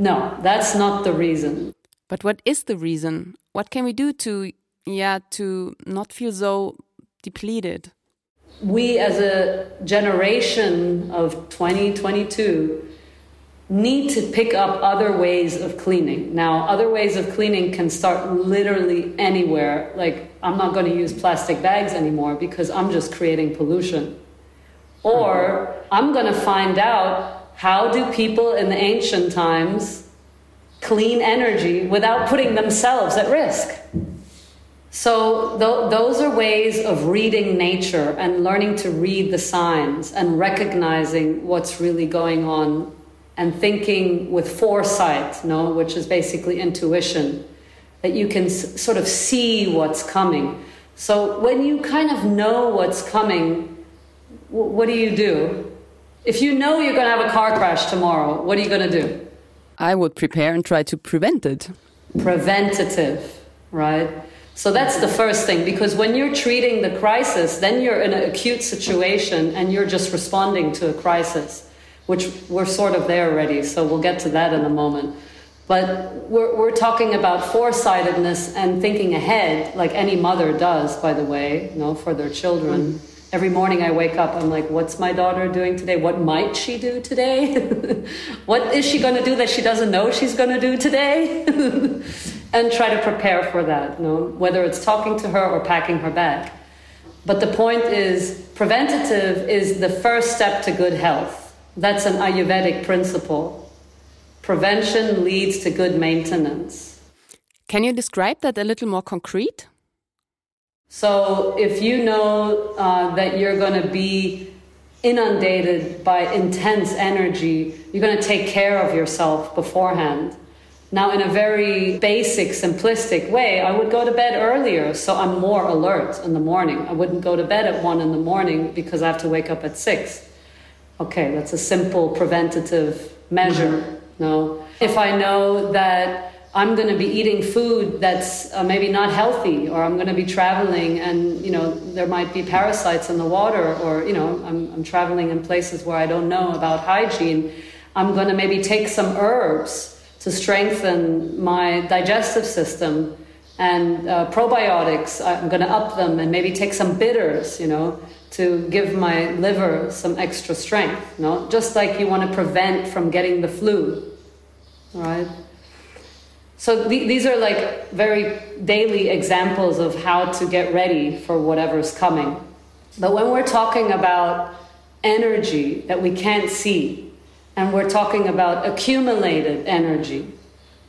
no, that's not the reason. But what is the reason? What can we do to, yeah, to not feel so depleted? We as a generation of 2022 need to pick up other ways of cleaning. Now, other ways of cleaning can start literally anywhere. Like, I'm not going to use plastic bags anymore because I'm just creating pollution. Or I'm going to find out how do people in the ancient times clean energy without putting themselves at risk. So, th- those are ways of reading nature and learning to read the signs and recognizing what's really going on and thinking with foresight, no, which is basically intuition, that you can s- sort of see what's coming. So when you kind of know what's coming, w- what do you do? If you know you're going to have a car crash tomorrow, what are you going to do? I would prepare and try to prevent it. Preventative, right? So that's the first thing because when you're treating the crisis, then you're in an acute situation and you're just responding to a crisis which we're sort of there already, so we'll get to that in a moment. But we're, we're talking about foresightedness and thinking ahead, like any mother does, by the way, you know, for their children. Mm. Every morning I wake up, I'm like, what's my daughter doing today? What might she do today? [LAUGHS] what is she going to do that she doesn't know she's going to do today? [LAUGHS] and try to prepare for that, you know, whether it's talking to her or packing her bag. But the point is, preventative is the first step to good health. That's an Ayurvedic principle. Prevention leads to good maintenance. Can you describe that a little more concrete? So, if you know uh, that you're going to be inundated by intense energy, you're going to take care of yourself beforehand. Now, in a very basic, simplistic way, I would go to bed earlier so I'm more alert in the morning. I wouldn't go to bed at one in the morning because I have to wake up at six. Okay, that's a simple preventative measure. Mm-hmm. No, if I know that I'm going to be eating food that's uh, maybe not healthy, or I'm going to be traveling and you know there might be parasites in the water, or you know I'm, I'm traveling in places where I don't know about hygiene, I'm going to maybe take some herbs to strengthen my digestive system and uh, probiotics. I'm going to up them and maybe take some bitters, you know to give my liver some extra strength, no? Just like you want to prevent from getting the flu, right? So th- these are like very daily examples of how to get ready for whatever's coming. But when we're talking about energy that we can't see, and we're talking about accumulated energy,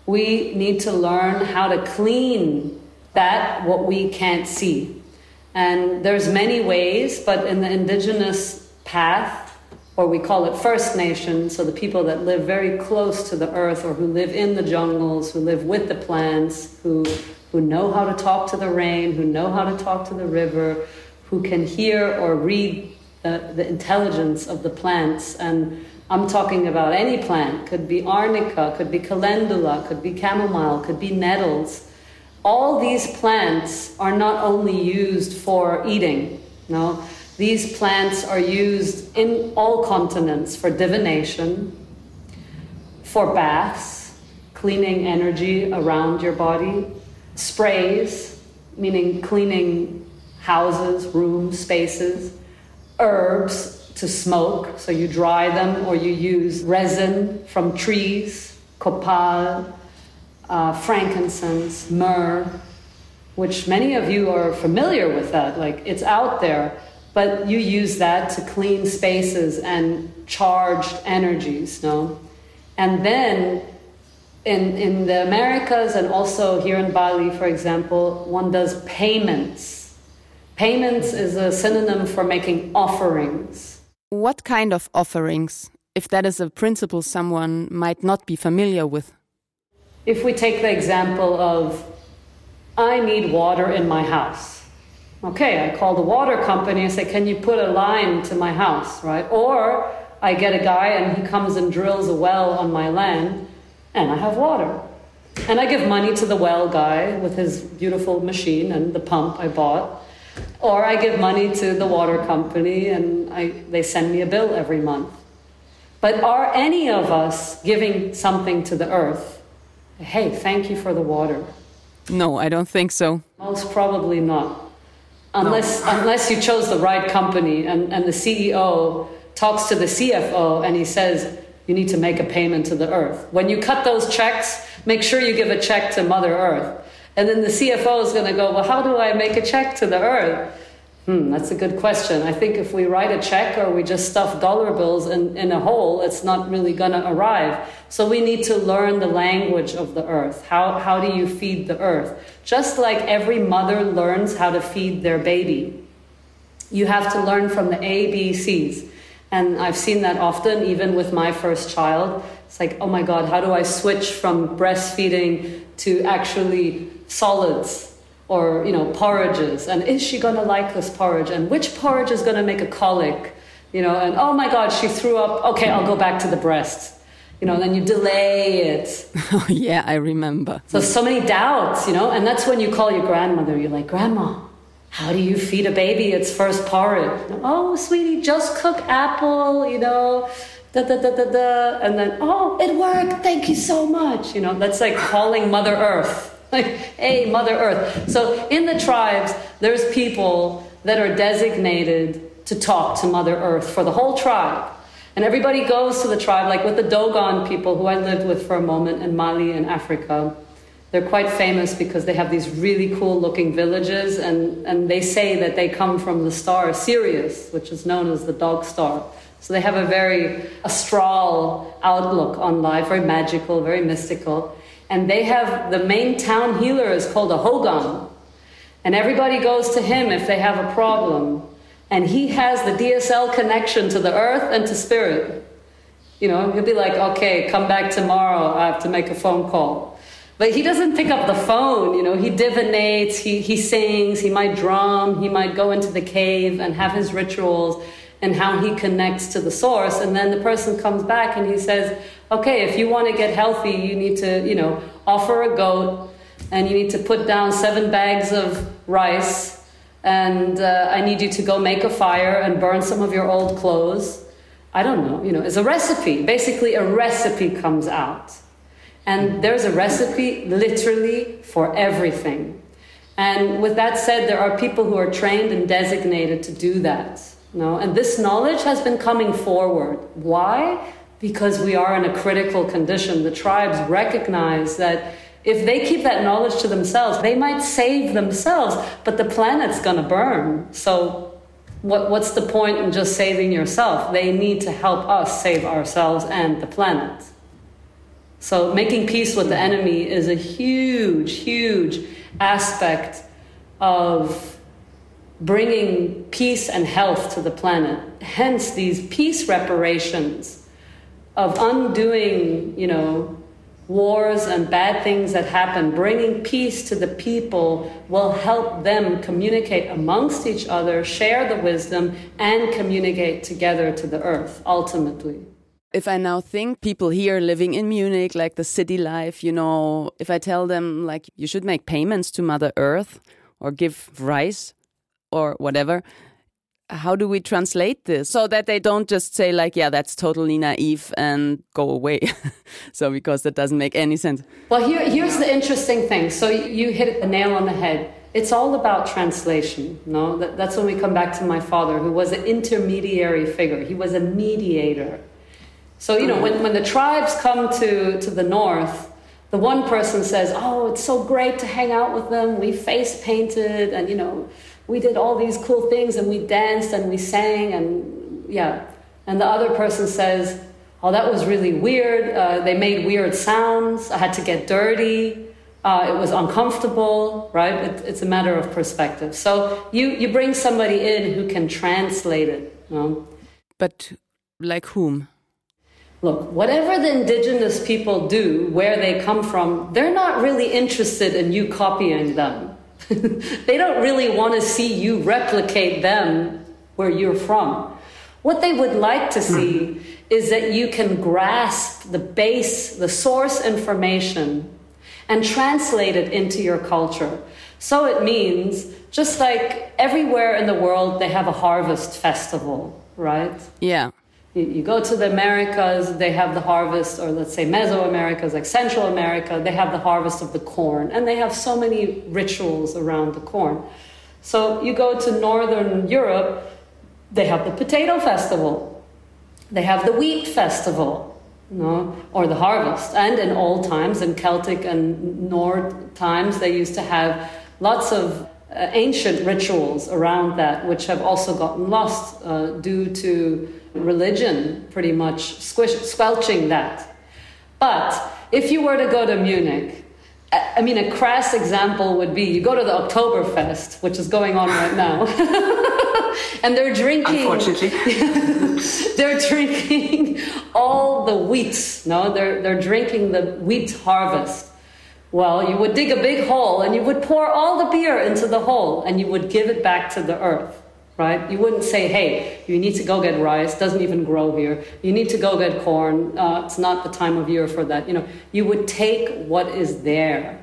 we need to learn how to clean that what we can't see and there's many ways, but in the indigenous path, or we call it First Nation, so the people that live very close to the earth or who live in the jungles, who live with the plants, who who know how to talk to the rain, who know how to talk to the river, who can hear or read the, the intelligence of the plants. And I'm talking about any plant, could be arnica, could be calendula, could be chamomile, could be nettles. All these plants are not only used for eating, no, these plants are used in all continents for divination, for baths, cleaning energy around your body, sprays, meaning cleaning houses, rooms, spaces, herbs to smoke, so you dry them or you use resin from trees, copal, uh, frankincense, myrrh, which many of you are familiar with that, like it's out there but you use that to clean spaces and charged energies, no? And then in, in the Americas and also here in Bali, for example, one does payments. Payments is a synonym for making offerings. What kind of offerings, if that is a principle someone might not be familiar with? If we take the example of, I need water in my house Okay, I call the water company and say, Can you put a line to my house, right? Or I get a guy and he comes and drills a well on my land and I have water. And I give money to the well guy with his beautiful machine and the pump I bought. Or I give money to the water company and I, they send me a bill every month. But are any of us giving something to the earth? Hey, thank you for the water. No, I don't think so. Most probably not unless no. unless you chose the right company and, and the CEO talks to the CFO and he says you need to make a payment to the earth. When you cut those checks, make sure you give a check to Mother Earth. And then the CFO is going to go, well, how do I make a check to the earth? Hmm, that's a good question. I think if we write a check or we just stuff dollar bills in, in a hole, it's not really going to arrive. So we need to learn the language of the earth. How, how do you feed the earth? Just like every mother learns how to feed their baby, you have to learn from the ABCs. And I've seen that often, even with my first child. It's like, oh my God, how do I switch from breastfeeding to actually solids? Or you know porridges and is she going to like this porridge and which porridge is going to make a colic you know and oh my god she threw up okay i'll go back to the breast you know and then you delay it. [LAUGHS] Oh yeah i remember. So so many doubts you know and that's when you call your grandmother you're like grandma how do you feed a baby its first porridge? Oh sweetie just cook apple you know da da da da da and then oh it worked thank you so much you know that's like calling mother earth [LAUGHS] like, hey, Mother Earth. So in the tribes, there's people that are designated to talk to Mother Earth for the whole tribe. And everybody goes to the tribe, like with the Dogon people who I lived with for a moment in Mali in Africa. They're quite famous because they have these really cool looking villages, and, and they say that they come from the star Sirius, which is known as the dog star. So they have a very astral outlook on life, very magical, very mystical and they have the main town healer is called a Hogon. And everybody goes to him if they have a problem. And he has the DSL connection to the earth and to spirit. You know, he'll be like, okay, come back tomorrow. I have to make a phone call. But he doesn't pick up the phone, you know, he divinates, he, he sings, he might drum, he might go into the cave and have his rituals and how he connects to the source. And then the person comes back and he says, okay, if you want to get healthy, you need to, you know, offer a goat and you need to put down seven bags of rice and uh, I need you to go make a fire and burn some of your old clothes. I don't know, you know, it's a recipe. Basically, a recipe comes out. And there's a recipe literally for everything. And with that said, there are people who are trained and designated to do that. Know? And this knowledge has been coming forward. Why? because we are in a critical condition. The tribes recognize that if they keep that knowledge to themselves, they might save themselves, but the planet's going to burn. So, what, what's the point in just saving yourself? They need to help us save ourselves and the planet. So, making peace with the enemy is a huge, huge aspect of bringing peace and health to the planet. Hence, these peace reparations of undoing, you know, wars and bad things that happen, bringing peace to the people will help them communicate amongst each other, share the wisdom, and communicate together to the earth ultimately. If I now think people here living in Munich, like the city life, you know, if I tell them, like, you should make payments to Mother Earth or give rice or whatever, how do we translate this so that they don't just say like yeah that's totally naive and go away? [LAUGHS] So because that doesn't make any sense. Well here, here's the interesting thing. So you hit the nail on the head. It's all about translation no? That, that's when we come back to my father who was an intermediary figure. He was a mediator. So you know when, when the tribes come to, to the north the one person says oh it's so great to hang out with them. We face painted and you know we did all these cool things and we danced and we sang and yeah. And the other person says, oh, that was really weird. Uh, they made weird sounds. I had to get dirty. Uh, it was uncomfortable, right? It, it's a matter of perspective. So you, you bring somebody in who can translate it. You know? But like whom? Look, whatever the indigenous people do, where they come from, they're not really interested in you copying them. [LAUGHS] they don't really want to see you replicate them where you're from. What they would like to see mm-hmm. is that you can grasp the base, the source information, and translate it into your culture. So it means just like everywhere in the world, they have a harvest festival, right? Yeah. You go to the Americas, they have the harvest, or let's say Mesoamericas, like Central America, they have the harvest of the corn, and they have so many rituals around the corn. So you go to Northern Europe, they have the potato festival, they have the wheat festival, you know, or the harvest. And in old times, in Celtic and Nord times, they used to have lots of uh, ancient rituals around that, which have also gotten lost uh, due to religion pretty much squish, squelching that. But if you were to go to Munich, I mean, a crass example would be you go to the Oktoberfest, which is going on right now, [LAUGHS] and they're drinking. Unfortunately, [LAUGHS] they're drinking all the wheat. No, they're they're drinking the wheat harvest. Well, you would dig a big hole and you would pour all the beer into the hole and you would give it back to the earth right? You wouldn't say, hey, you need to go get rice, doesn't even grow here. You need to go get corn, uh, it's not the time of year for that. You know, you would take what is there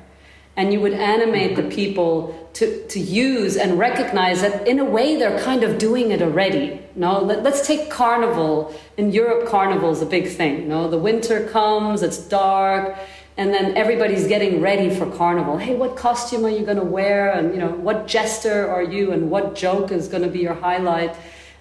and you would animate the people to, to use and recognize that in a way they're kind of doing it already. No, Let, us take carnival. In Europe, carnival is a big thing. No, the winter comes, it's dark and then everybody's getting ready for carnival. Hey what costume are you going to wear? And you know what jester are you? And what joke is going to be your highlight?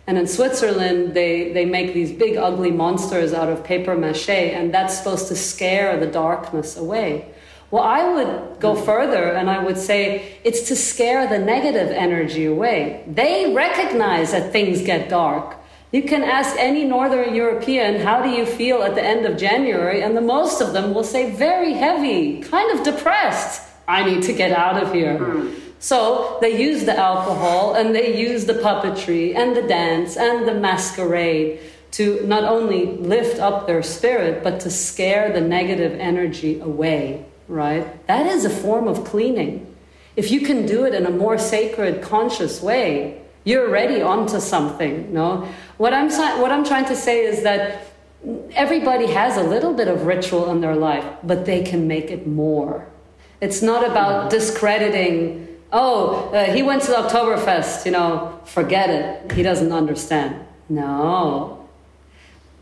And in switzerland they, they make these big ugly monsters out of paper mache and that's supposed to scare the darkness away. Well i would go further and i would say it's to scare the negative energy away. They recognize that things get dark you can ask any Northern European, how do you feel at the end of January? And the most of them will say, very heavy, kind of depressed. I need to get out of here. Mm. So they use the alcohol and they use the puppetry and the dance and the masquerade to not only lift up their spirit, but to scare the negative energy away, right? That is a form of cleaning. If you can do it in a more sacred, conscious way, you're already onto something. No, what I'm what I'm trying to say is that everybody has a little bit of ritual in their life, but they can make it more. It's not about mm-hmm. discrediting. Oh, uh, he went to the Oktoberfest. You know, forget it. He doesn't understand. No.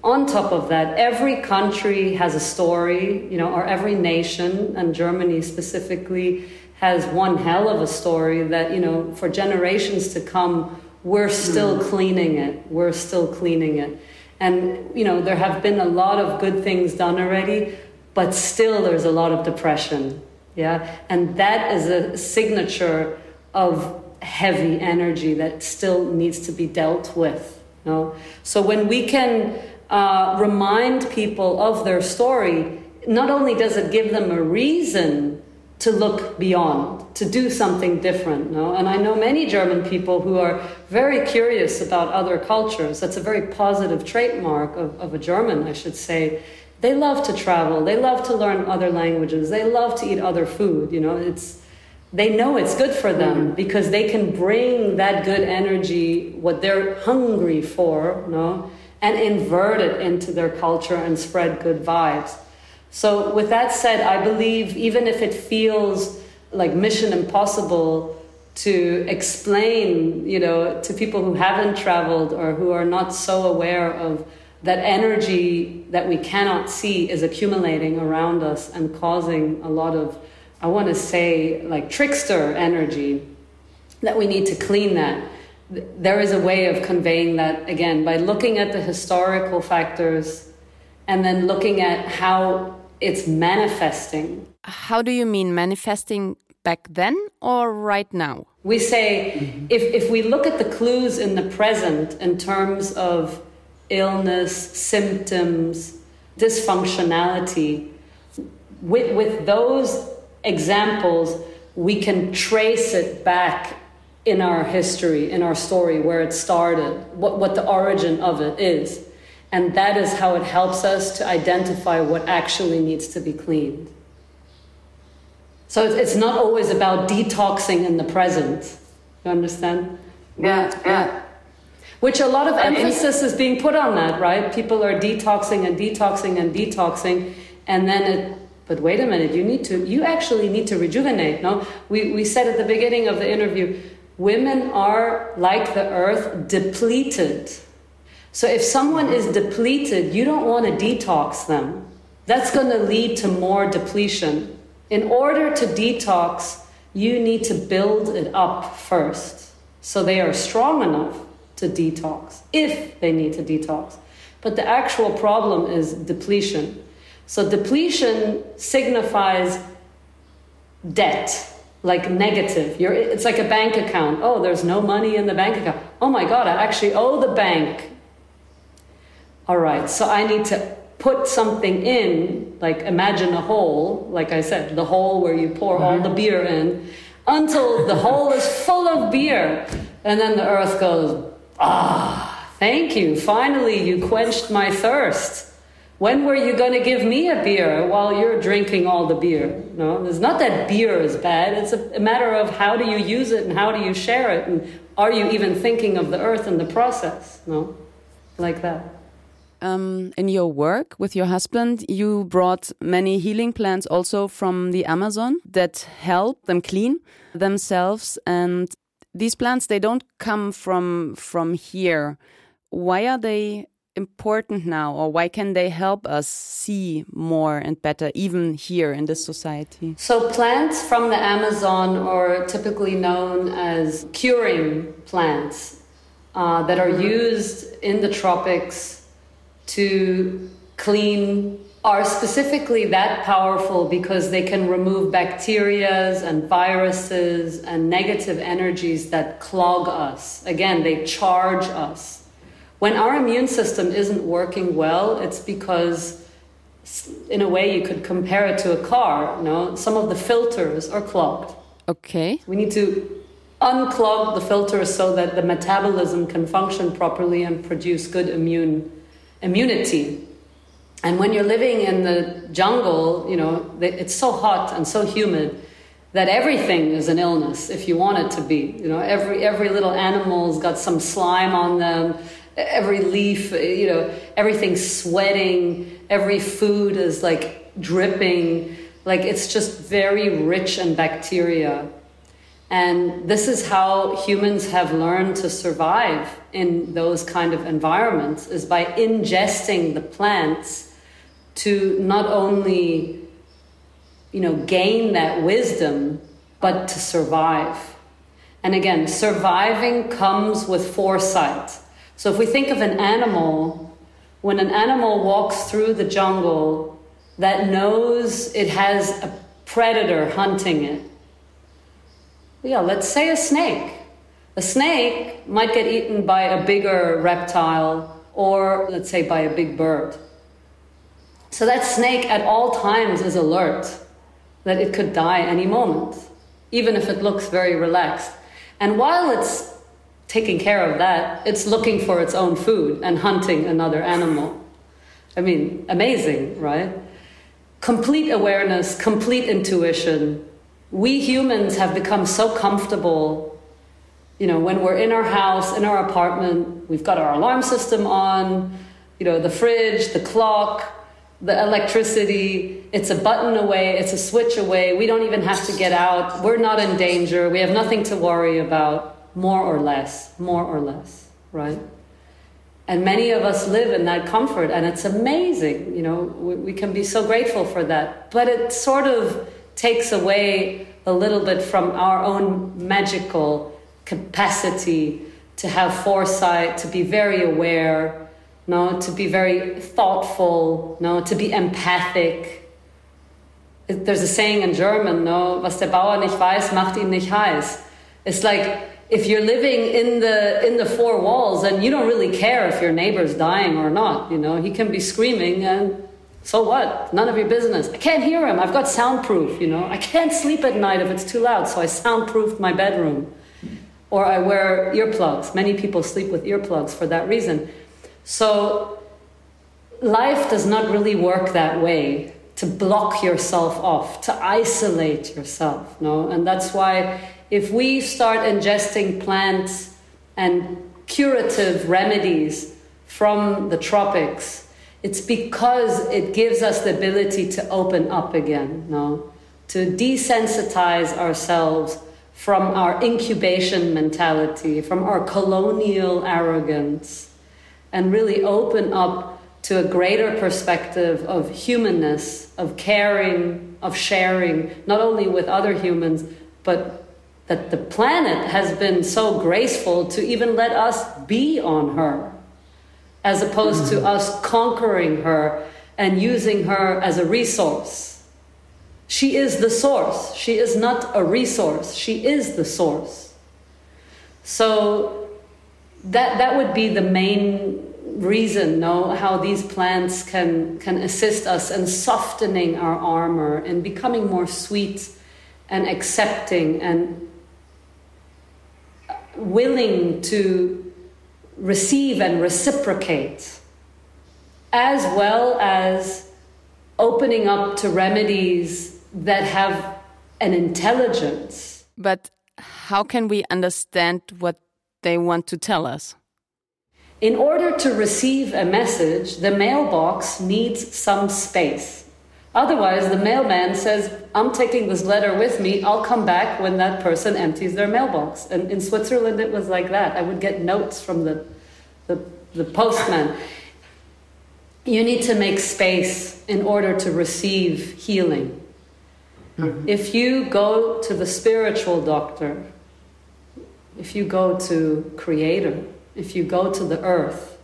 On top of that, every country has a story, you know, or every nation, and Germany specifically, has one hell of a story that, you know, for generations to come, we're still mm. cleaning it. We're still cleaning it. And, you know, there have been a lot of good things done already, but still there's a lot of depression. Yeah. And that is a signature of heavy energy that still needs to be dealt with. You know? So when we can uh, remind people of their story, not only does it give them a reason to look beyond, to do something different. No? And I know many German people who are very curious about other cultures. That's a very positive trademark of, of a German, I should say, they love to travel. They love to learn other languages. They love to eat other food. You know, it's they know it's good for them mm-hmm. because they can bring that good energy, what they're hungry for, you know, and invert it into their culture and spread good vibes. So, with that said, I believe even if it feels like mission impossible to explain, you know, to people who haven't traveled or who are not so aware of that energy that we cannot see is accumulating around us and causing a lot of, I want to say, like trickster energy, that we need to clean that. There is a way of conveying that again by looking at the historical factors and then looking at how it's manifesting. How do you mean manifesting back then or right now? We say if, if we look at the clues in the present in terms of illness, symptoms, dysfunctionality, with, with those examples, we can trace it back in our history, in our story, where it started, what, what the origin of it is. And that is how it helps us to identify what actually needs to be cleaned. So it's, it's not always about detoxing in the present. You understand? Yeah, yeah. Which a lot of emphasis is being put on that, right? People are detoxing and detoxing and detoxing, and then it. But wait a minute, you need to. You actually need to rejuvenate. No, we we said at the beginning of the interview, women are like the earth, depleted. So if someone is depleted, you don't want to detox them. That's going to lead to more depletion. In order to detox, you need to build it up first so they are strong enough to detox, if they need to detox. But the actual problem is depletion. So depletion signifies debt, like negative. You're, it's like a bank account. Oh, there's no money in the bank account. Oh my God, I actually owe the bank. All right, so I need to put something in, like imagine a hole, like I said, the hole where you pour mm-hmm. all the beer in, until the hole is full of beer. And then the earth goes, Ah, thank you. Finally, you quenched my thirst. When were you going to give me a beer while you're drinking all the beer? No, it's not that beer is bad. It's a, a matter of how do you use it and how do you share it, and are you even thinking of the earth in the process? No, like that. Um, in your work with your husband, you brought many healing plants also from the Amazon that help them clean themselves. And these plants they don't come from from here. Why are they important now or why can they help us see more and better even here in this society? So plants from the amazon are typically known as curing plants uh, that are used in the tropics to clean are specifically that powerful because they can remove bacterias and viruses and negative energies that clog us. Again, they charge us. When our immune system isn't working well, it's because in a way you could compare it to a car, you know, some of the filters are clogged. Okay. We need to unclog the filters so that the metabolism can function properly and produce good immune immunity and when you're living in the jungle, you know, it's so hot and so humid that everything is an illness if you want it to be. You know, every every little animal's got some slime on them. Every leaf, you know, everything's sweating. Every food is like dripping. Like it's just very rich in bacteria. And this is how humans have learned to survive in those kind of environments is by ingesting the plants to not only you know gain that wisdom but to survive. And again, surviving comes with foresight. So if we think of an animal, when an animal walks through the jungle that knows it has a predator hunting it, yeah, let's say a snake. A snake might get eaten by a bigger reptile or, let's say, by a big bird. So that snake at all times is alert that it could die any moment, even if it looks very relaxed. And while it's taking care of that, it's looking for its own food and hunting another animal. I mean, amazing, right? Complete awareness, complete intuition. We humans have become so comfortable. You know, when we're in our house, in our apartment, we've got our alarm system on, you know, the fridge, the clock, the electricity. It's a button away, it's a switch away. We don't even have to get out. We're not in danger. We have nothing to worry about, more or less, more or less, right? And many of us live in that comfort, and it's amazing. You know, we, we can be so grateful for that. But it sort of takes away a little bit from our own magical capacity to have foresight, to be very aware, no, to be very thoughtful, no, to be empathic. There's a saying in German, no, was der Bauer nicht weiß, macht ihn nicht heiß. It's like if you're living in the in the four walls and you don't really care if your neighbor's dying or not, you know, he can be screaming and so what? None of your business. I can't hear him. I've got soundproof, you know. I can't sleep at night if it's too loud, so I soundproofed my bedroom. Or I wear earplugs. Many people sleep with earplugs for that reason. So life does not really work that way to block yourself off, to isolate yourself, no? And that's why if we start ingesting plants and curative remedies from the tropics, it's because it gives us the ability to open up again, no? To desensitize ourselves from our incubation mentality, from our colonial arrogance, and really open up to a greater perspective of humanness, of caring, of sharing, not only with other humans, but that the planet has been so graceful to even let us be on her, as opposed mm-hmm. to us conquering her and using her as a resource. She is the source. She is not a resource. She is the source. So that that would be the main reason, no, how these plants can can assist us in softening our armor and becoming more sweet and accepting and willing to receive and reciprocate, as well as opening up to remedies that have an intelligence. But how can we understand what they want to tell us? In order to receive a message, the mailbox needs some space. Otherwise, the mailman says, I'm taking this letter with me. I'll come back when that person empties their mailbox. And in Switzerland, it was like that. I would get notes from the, the, the postman. You need to make space in order to receive healing. Mm-hmm. If you go to the spiritual doctor, if you go to Creator, if you go to the earth,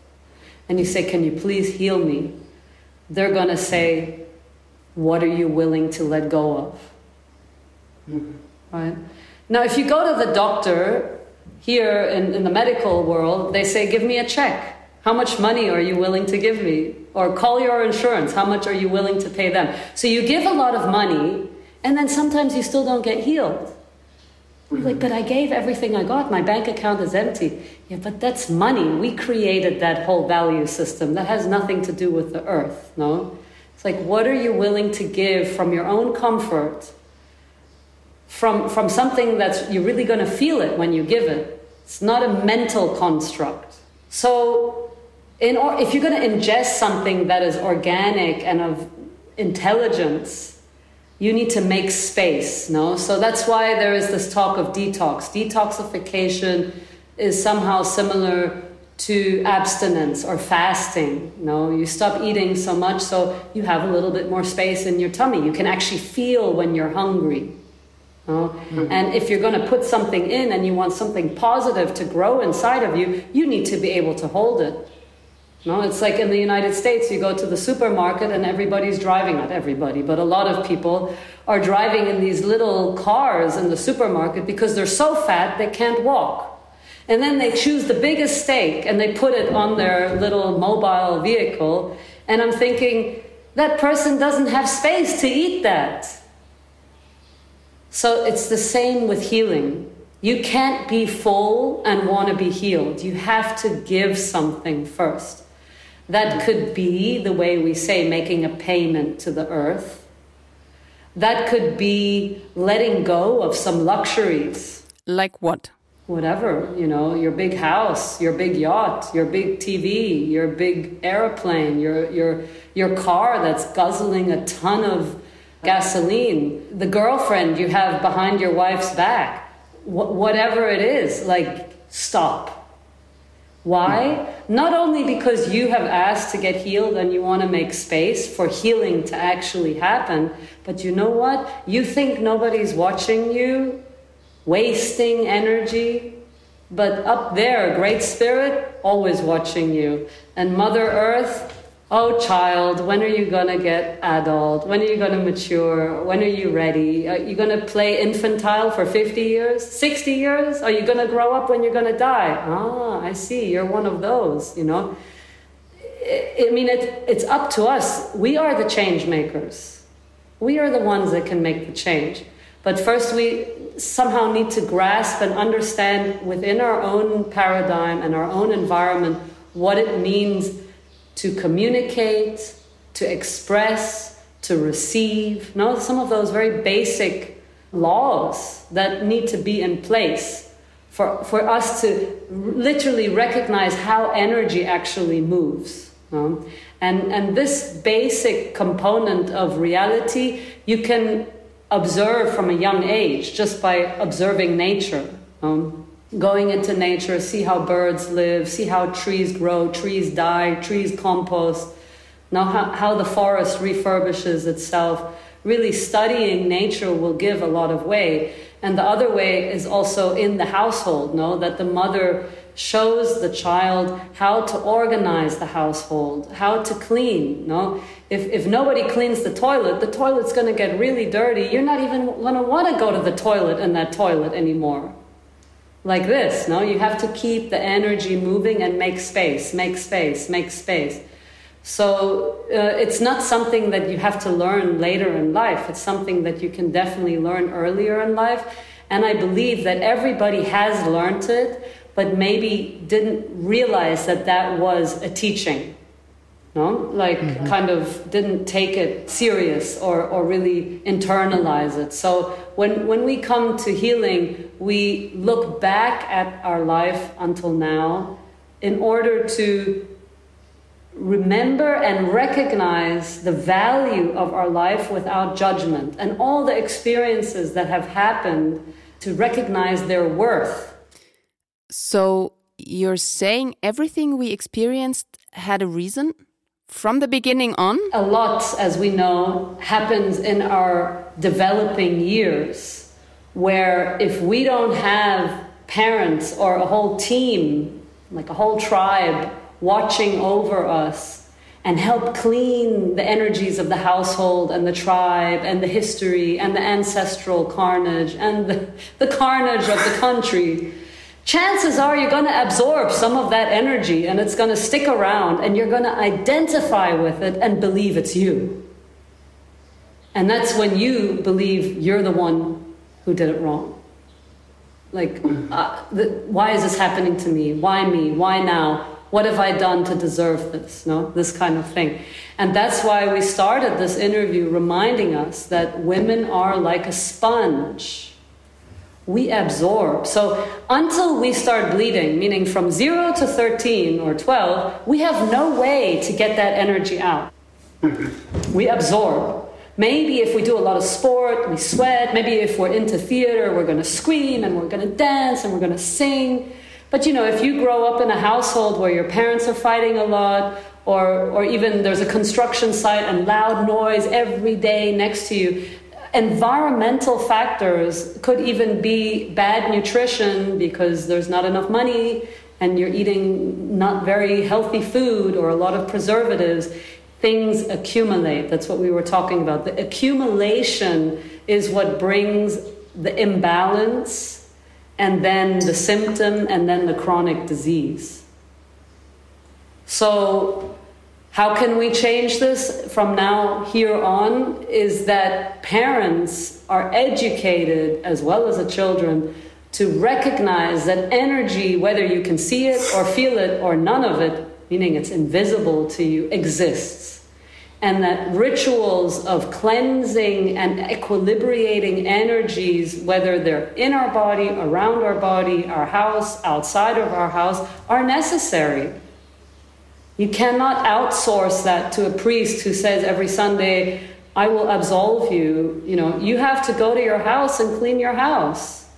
and you say, Can you please heal me? They're going to say, what are you willing to let go of? Mm-hmm. Right? Now, if you go to the doctor here in, in the medical world, they say, Give me a check. How much money are you willing to give me? Or call your insurance. How much are you willing to pay them? So you give a lot of money, and then sometimes you still don't get healed. Mm-hmm. Like, but I gave everything I got. My bank account is empty. Yeah, but that's money. We created that whole value system. That has nothing to do with the earth, no? It's like, what are you willing to give from your own comfort, from, from something that's you're really going to feel it when you give it? It's not a mental construct. So, in or, if you're going to ingest something that is organic and of intelligence, you need to make space, no? So that's why there is this talk of detox. Detoxification is somehow similar to abstinence or fasting. You know, you stop eating so much so you have a little bit more space in your tummy. You can actually feel when you're hungry. You know? mm-hmm. And if you're going to put something in and you want something positive to grow inside of you, you need to be able to hold it. No, it's like in the United States, you go to the supermarket and everybody's driving, not everybody, but a lot of people are driving in these little cars in the supermarket because they're so fat they can't walk. And then they choose the biggest steak and they put it on their little mobile vehicle. And I'm thinking, that person doesn't have space to eat that. So it's the same with healing. You can't be full and want to be healed. You have to give something first. That could be the way we say making a payment to the earth. That could be letting go of some luxuries. Like what? Whatever, you know, your big house, your big yacht, your big TV, your big airplane, your, your, your car that's guzzling a ton of gasoline, the girlfriend you have behind your wife's back, wh- whatever it is, like, stop. Why? Not only because you have asked to get healed and you want to make space for healing to actually happen, but you know what? You think nobody's watching you, wasting energy, but up there, Great Spirit, always watching you. And Mother Earth, Oh, child, when are you going to get adult? When are you going to mature? When are you ready? Are you going to play infantile for 50 years? 60 years? Are you going to grow up when you're going to die? Ah, I see. You're one of those, you know. I mean, it, it's up to us. We are the change makers. We are the ones that can make the change. But first, we somehow need to grasp and understand within our own paradigm and our own environment what it means to communicate, to express, to receive. No, some of those very basic laws that need to be in place for, for us to literally recognize how energy actually moves. And, and this basic component of reality you can observe from a young age just by observing nature. Um, going into nature, see how birds live, see how trees grow, trees die, trees compost, know how, how the forest refurbishes itself. Really studying nature will give a lot of way. And the other way is also in the household, no? That the mother shows the child how to organize the household, how to clean, no? If, if nobody cleans the toilet, the toilet's going to get really dirty. You're not even going to want to go to the toilet in that toilet anymore. Like this no? You have to keep the energy moving and make space make space make space. So uh, it's not something that you have to learn later in life. It's something that you can definitely learn earlier in life. And i believe that everybody has learned it but maybe didn't realize that that was a teaching no? Like mm-hmm. kind of didn't take it serious or, or really internalize it. So when when we come to healing we look back at our life until now in order to remember and recognize the value of our life without judgment and all the experiences that have happened to recognize their worth so you're saying everything we experienced had a reason from the beginning on? A lot, as we know, happens in our developing years, where if we don't have parents or a whole team, like a whole tribe, watching over us and help clean the energies of the household and the tribe and the history and the ancestral carnage and the, the carnage of the country chances are you're going to absorb some of that energy and it's going to stick around and you're going to identify with it and believe it's you. And that's when you believe you're the one who did it wrong. Like, uh, the, why is this happening to me? Why me? Why now? What have I done to deserve this? No, this kind of thing. And that's why we started this interview reminding us that women are like a sponge we absorb. So until we start bleeding, meaning from 0 to 13 or 12, we have no way to get that energy out. Mm-hmm. we absorb. Maybe if we do a lot of sport, we sweat. Maybe if we're into theater, we're going to scream and we're going to dance and we're going to sing. But you know, if you grow up in a household where your parents are fighting a lot, or, or even there's a construction site and loud noise every day next to you, environmental factors could even be bad nutrition because there's not enough money and you're eating not very healthy food or a lot of preservatives things accumulate. That's what we were talking about. The accumulation is what brings the imbalance and then the symptom and then the chronic disease. So how can we change this from now here on? Is that parents are educated as well as the children to recognize that energy, whether you can see it or feel it or none of it, meaning it's invisible to you, exists. And that rituals of cleansing and equilibrating energies, whether they're in our body, around our body, our house, outside of our house, are necessary. You cannot outsource that to a priest who says every Sunday, I will absolve you. You know, you have to go to your house and clean your house.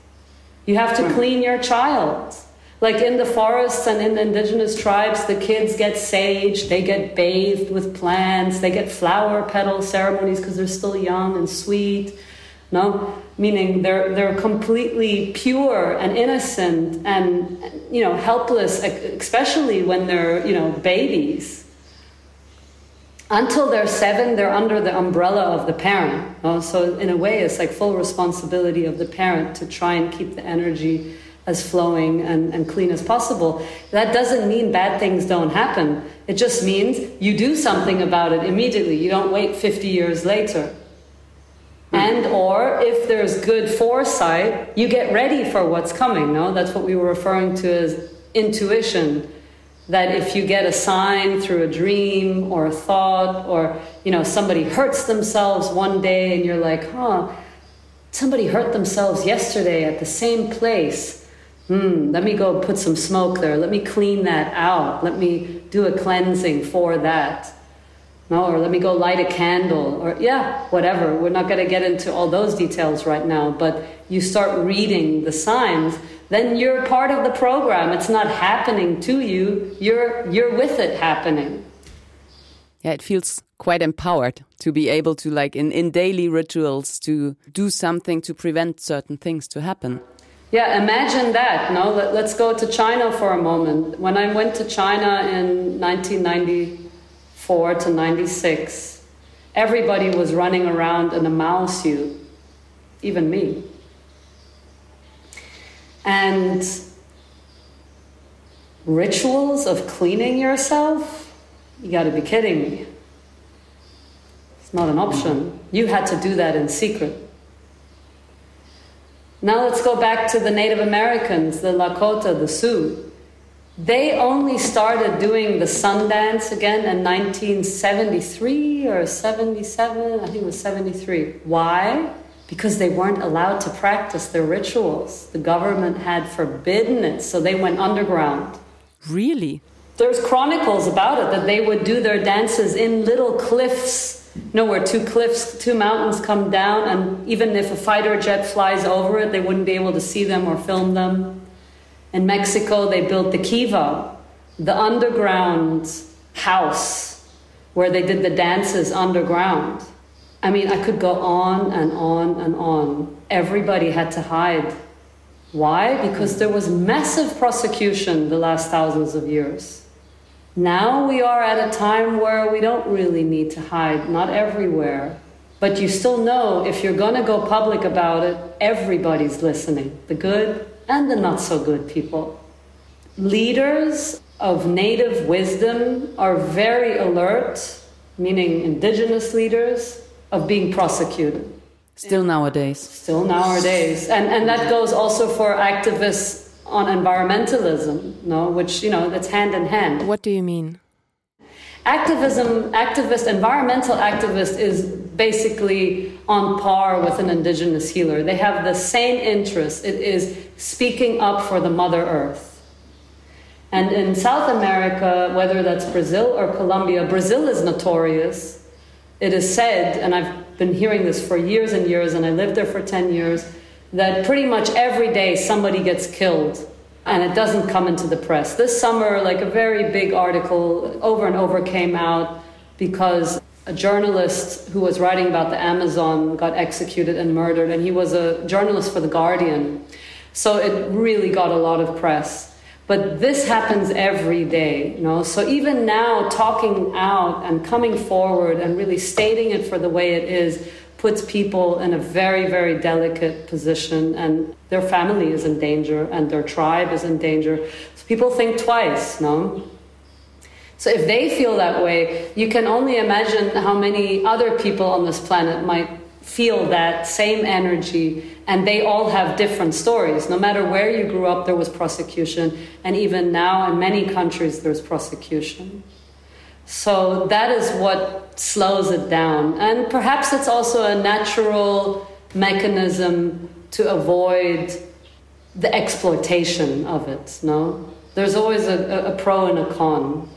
You have to hmm. clean your child. Like in the forests and in the indigenous tribes, the kids get sage, they get bathed with plants, they get flower petal ceremonies because they're still young and sweet. No, meaning they're they're completely pure and innocent and you know helpless, especially when they're you know babies. Until they're seven, they're under the umbrella of the parent. No? So in a way, it's like full responsibility of the parent to try and keep the energy as flowing and, and clean as possible. That doesn't mean bad things don't happen. It just means you do something about it immediately. You don't wait 50 years later. And or if there's good foresight, you get ready for what's coming, no? That's what we were referring to as intuition. That if you get a sign through a dream or a thought or you know somebody hurts themselves one day and you're like, huh, somebody hurt themselves yesterday at the same place. Hmm, let me go put some smoke there. Let me clean that out. Let me do a cleansing for that. No, or let me go light a candle, or yeah, whatever. We're not going to get into all those details right now, but you start reading the signs, then you're part of the program. It's not happening to you, you're, you're with it happening. Yeah, it feels quite empowered to be able to, like, in, in daily rituals, to do something to prevent certain things to happen. Yeah, imagine that. No, Let, us go to China for a moment. When I went to China in 1990. 4 to 96, everybody was running around in a Mao suit, even me. And rituals of cleaning yourself? You gotta be kidding me. It's not an option. You had to do that in secret. Now let's go back to the Native Americans, the Lakota, the Sioux. They only started doing the sun dance again in 1973 or 77, I think it was 73. Why? Because they weren't allowed to practice their rituals. The government had forbidden it, so they went underground. Really? There's chronicles about it that they would do their dances in little cliffs, you know, where two cliffs, two mountains come down, and even if a fighter jet flies over it, they wouldn't be able to see them or film them. In Mexico, they built the Kiva, the underground house where they did the dances underground. I mean, I could go on and on and on. Everybody had to hide. Why? Because there was massive prosecution the last thousands of years. Now we are at a time where we don't really need to hide, not everywhere. But you still know if you're going to go public about it, everybody's listening the good and the not so good people. Leaders of native wisdom are very alert, meaning indigenous leaders, of being prosecuted. Still nowadays. Still nowadays. And, and that goes also for activists on environmentalism, no, which, you know, that's hand in hand. What do you mean? Activism, activist, environmental activist is basically on par with an indigenous healer. They have the same interest. It is speaking up for the Mother Earth. And in South America, whether that's Brazil or Colombia, Brazil is notorious. It is said, and I've been hearing this for years and years, and I lived there for 10 years, that pretty much every day somebody gets killed and it doesn't come into the press. This summer, like a very big article over and over came out because a journalist who was writing about the Amazon got executed and murdered, and he was a journalist for The Guardian. So it really got a lot of press. But this happens every day, you know. So even now, talking out and coming forward and really stating it for the way it is puts people in a very, very delicate position, and their family is in danger, and their tribe is in danger. So people think twice, you no? So if they feel that way, you can only imagine how many other people on this planet might feel that same energy and they all have different stories. No matter where you grew up there was prosecution and even now in many countries there's prosecution. So that is what slows it down. And perhaps it's also a natural mechanism to avoid the exploitation of it no? There's always a, a pro and a con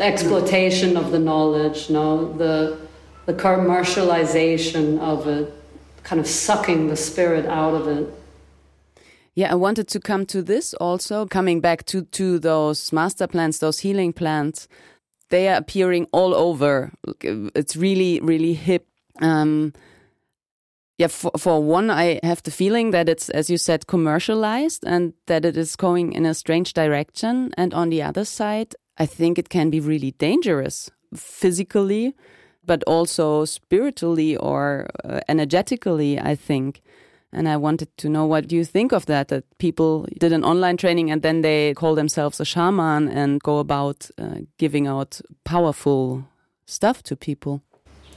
the exploitation of the knowledge no the the commercialization of it, kind of sucking the spirit out of it. Yeah, I wanted to come to this also, coming back to, to those master plans, those healing plans. They are appearing all over. It's really, really hip. Um, yeah, for, for one, I have the feeling that it's, as you said, commercialized and that it is going in a strange direction. And on the other side, I think it can be really dangerous physically but also spiritually or uh, energetically, I think. And I wanted to know what you think of that? That people did an online training and then they call themselves a shaman and go about uh, giving out powerful stuff to people.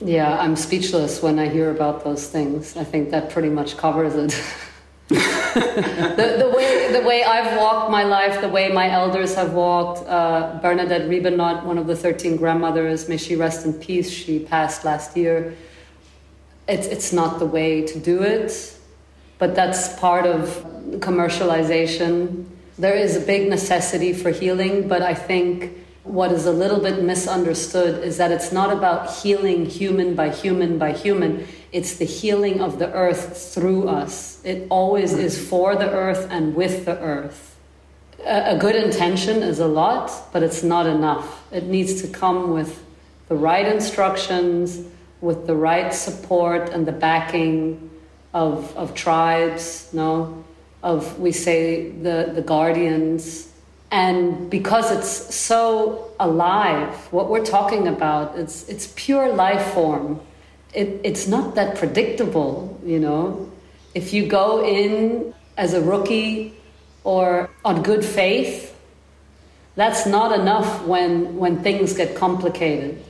Yeah, I'm speechless when I hear about those things. I think that pretty much covers it. [LAUGHS] [LAUGHS] the, the, way the way I've walked my life, the way my elders have walked. Uh, Bernadette Rebienot, one of the thirteen grandmothers, may she rest in peace. She passed last year. It's it's not the way to do it, but that's part of commercialization. There is a big necessity for healing, but I think what is a little bit misunderstood is that it's not about healing human by human by human. It's the healing of the earth through us. It always is for the earth and with the earth. A, a good intention is a lot, but it's not enough. It needs to come with the right instructions, with the right support and the backing of, of tribes, no? Of, we say, the, the guardians and because it's so alive what we're talking about it's it's pure life form. It, it's not that predictable you know? If you go in as a rookie or on good faith that's not enough when when things get complicated.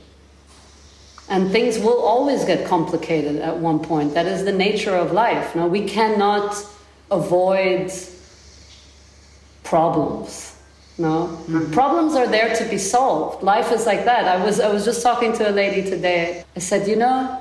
And things will always get complicated at one point. That is the nature of life. No we cannot avoid problems no, mm-hmm. problems are there to be solved. Life is like that. I was I was just talking to a lady today. I said, you know,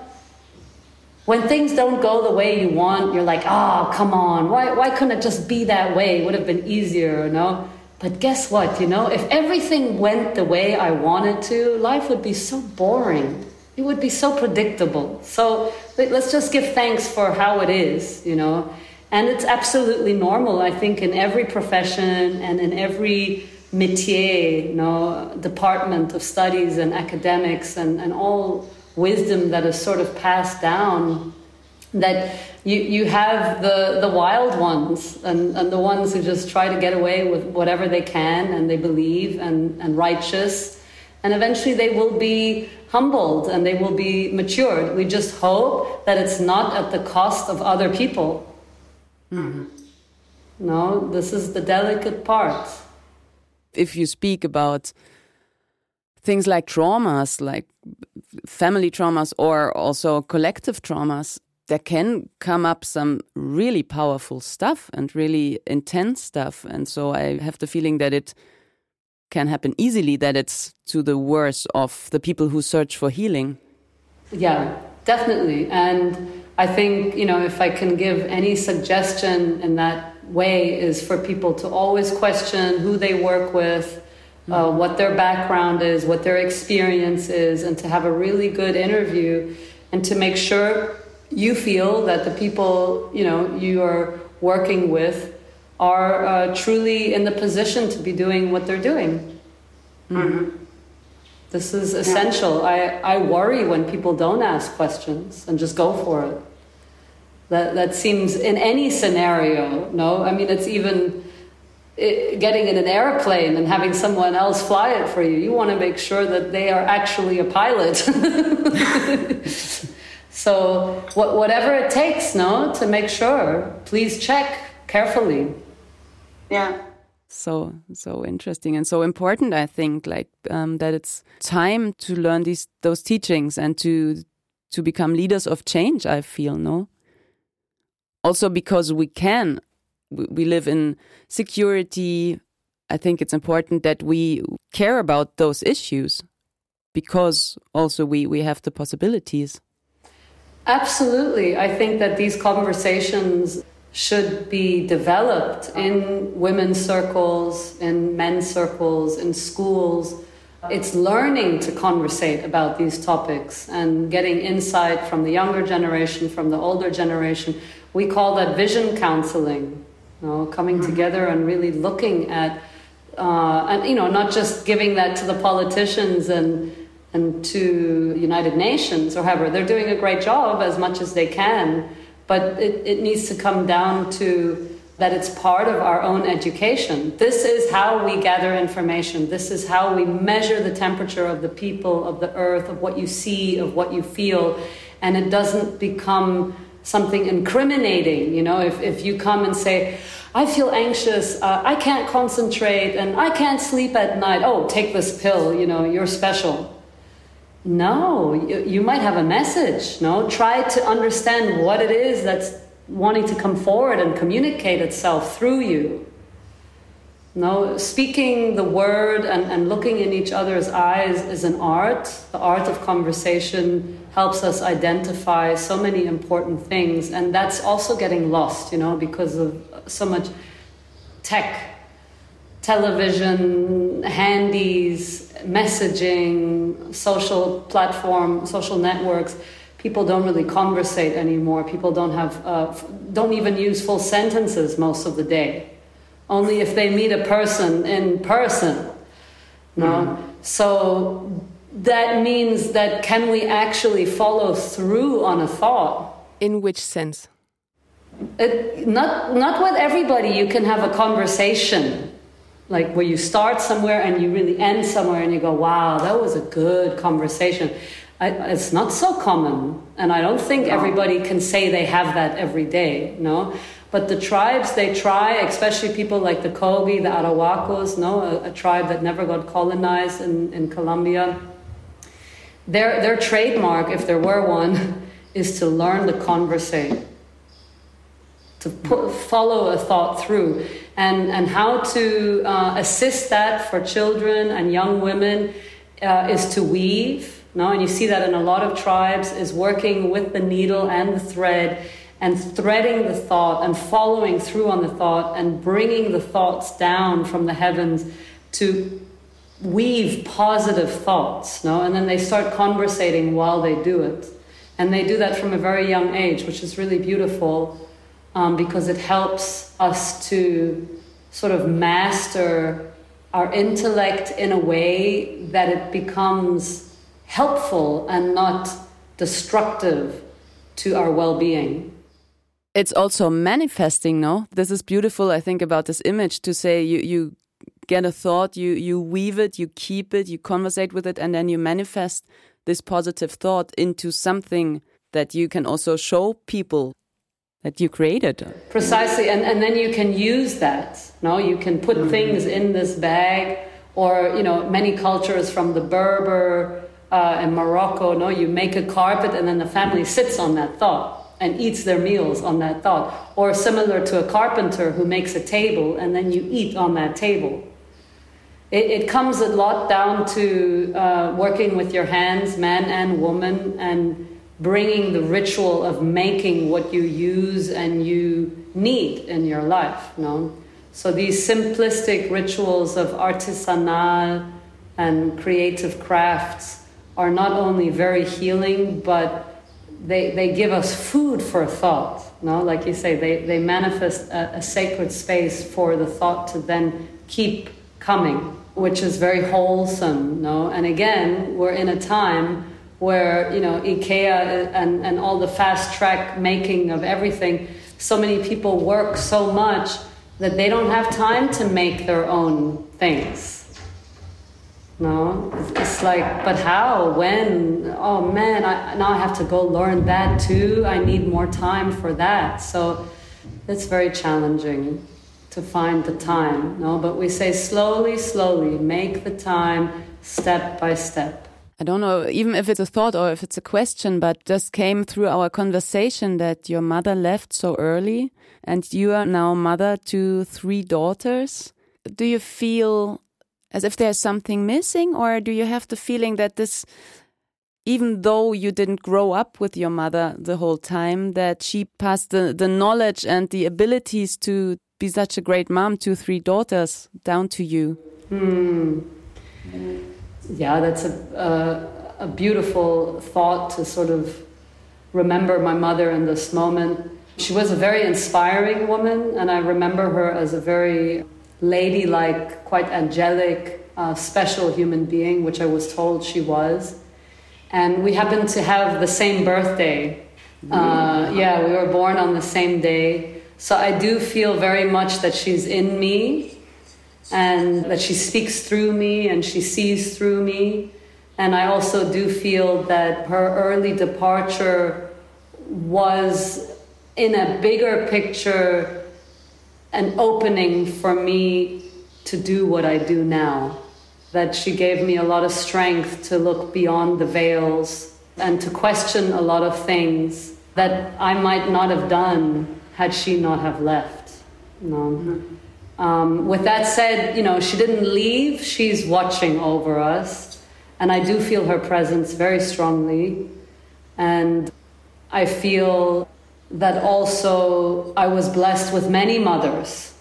when things don't go the way you want, you're like, oh, come on, why why couldn't it just be that way? It would have been easier, you know. But guess what? You know, if everything went the way I wanted to, life would be so boring. It would be so predictable. So let's just give thanks for how it is, you know. And it's absolutely normal, I think, in every profession and in every métier, you know, department of studies and academics and, and all wisdom that is sort of passed down that you, you have the, the wild ones and, and the ones who just try to get away with whatever they can and they believe and, and righteous. And eventually they will be humbled and they will be matured. We just hope that it's not at the cost of other people. Mm-hmm. No, this is the delicate part. If you speak about things like traumas, like family traumas or also collective traumas, there can come up some really powerful stuff and really intense stuff. And so I have the feeling that it can happen easily, that it's to the worse of the people who search for healing. Yeah, definitely. And I think, you know, if I can give any suggestion in that way, is for people to always question who they work with, uh, mm-hmm. what their background is, what their experience is, and to have a really good interview and to make sure you feel that the people, you know, you are working with are uh, truly in the position to be doing what they're doing. Mm-hmm. This is essential. I, I worry when people don't ask questions and just go for it. That, that seems in any scenario, no? I mean, it's even it, getting in an airplane and having someone else fly it for you. You want to make sure that they are actually a pilot. [LAUGHS] so, what, whatever it takes, no, to make sure, please check carefully. Yeah so so interesting and so important i think like um, that it's time to learn these those teachings and to to become leaders of change, I feel, no? Also because we can. We live in security. I think it's important that we care about those issues because also we, we have the possibilities. Absolutely. I think that these conversations should be developed in women's circles, in men's circles, in schools. It's learning to conversate about these topics and getting insight from the younger generation, from the older generation. We call that vision counseling, you know, coming mm-hmm. together and really looking at, uh, and you know, not just giving that to the politicians and and to United Nations or however. They're doing a great job as much as they can, but it, it needs to come down to that it's part of our own education. This is how we gather information. This is how we measure the temperature of the people, of the earth, of what you see, of what you feel. And it doesn't become something incriminating. You know, if, if you come and say, I feel anxious, uh, I can't concentrate, and I can't sleep at night. Oh, take this pill, you know, you're special. No, you, you might have a message. No, try to understand what it is that's wanting to come forward and communicate itself through you. No, speaking the word and, and looking in each other's eyes is an art. The art of conversation helps us identify so many important things, and that's also getting lost, you know, because of so much tech television, handies, messaging, social platform, social networks, people don't really conversate anymore. People don't have, uh, don't even use full sentences most of the day. Only if they meet a person in person. No, mm. so that means that can we actually follow through on a thought? In which sense? It, not not with everybody. You can have a conversation like where you start somewhere and you really end somewhere and you go, wow, that was a good conversation. I, it's not so common, and I don't think everybody can say they have that every day, no? But the tribes, they try, especially people like the Kogi, the Arhuacos, no, a, a tribe that never got colonized in, in Colombia. Their, their trademark, if there were one, [LAUGHS] is to learn to conversate, to put, follow a thought through and, and how to uh, assist that for children and young women uh, is to weave. No? And you see that in a lot of tribes, is working with the needle and the thread and threading the thought and following through on the thought and bringing the thoughts down from the heavens to weave positive thoughts. No? And then they start conversating while they do it. And they do that from a very young age, which is really beautiful um, because it helps us to sort of master our intellect in a way that it becomes helpful and not destructive to our well being. It's also manifesting, no? This is beautiful, I think, about this image to say you, you get a thought, you, you weave it, you keep it, you conversate with it, and then you manifest this positive thought into something that you can also show people that you created. Precisely, and, and then you can use that. No, you can put mm-hmm. things in this bag, or you know, many cultures from the Berber uh, and Morocco. No, you make a carpet, and then the family sits on that thought and eats their meals on that thought. Or similar to a carpenter who makes a table, and then you eat on that table. It, it comes a lot down to uh, working with your hands, man and woman, and bringing the ritual of making what you use and you need in your life. No? So these simplistic rituals of artisanal and creative crafts are not only very healing, but they, they give us food for thought. No, like you say, they, they manifest a, a sacred space for the thought to then keep coming, which is very wholesome. No, and again, we're in a time where you know IKEA and, and all the fast track making of everything, so many people work so much that they don't have time to make their own things. No, it's like, but how? When? Oh man, I, now I have to go learn that too. I need more time for that. So it's very challenging to find the time. No, but we say slowly, slowly, make the time, step by step. I don't know even if it's a thought or if it's a question, but just came through our conversation that your mother left so early and you are now mother to three daughters. Do you feel as if there's something missing, or do you have the feeling that this, even though you didn't grow up with your mother the whole time, that she passed the, the knowledge and the abilities to be such a great mom to three daughters down to you? Hmm. Yeah, that's a, a, a beautiful thought to sort of remember my mother in this moment. She was a very inspiring woman, and I remember her as a very ladylike, quite angelic, uh, special human being, which I was told she was. And we happened to have the same birthday. Uh, yeah, we were born on the same day. So I do feel very much that she's in me and that she speaks through me and she sees through me. And I also do feel that her early departure was, in a bigger picture, an opening for me to do what I do now. That she gave me a lot of strength to look beyond the veils and to question a lot of things that I might not have done had she not have left. No. Mm-hmm. Um, with that said, you know, she didn't leave. She's watching over us, and I do feel her presence very strongly. And I feel that also I was blessed with many mothers.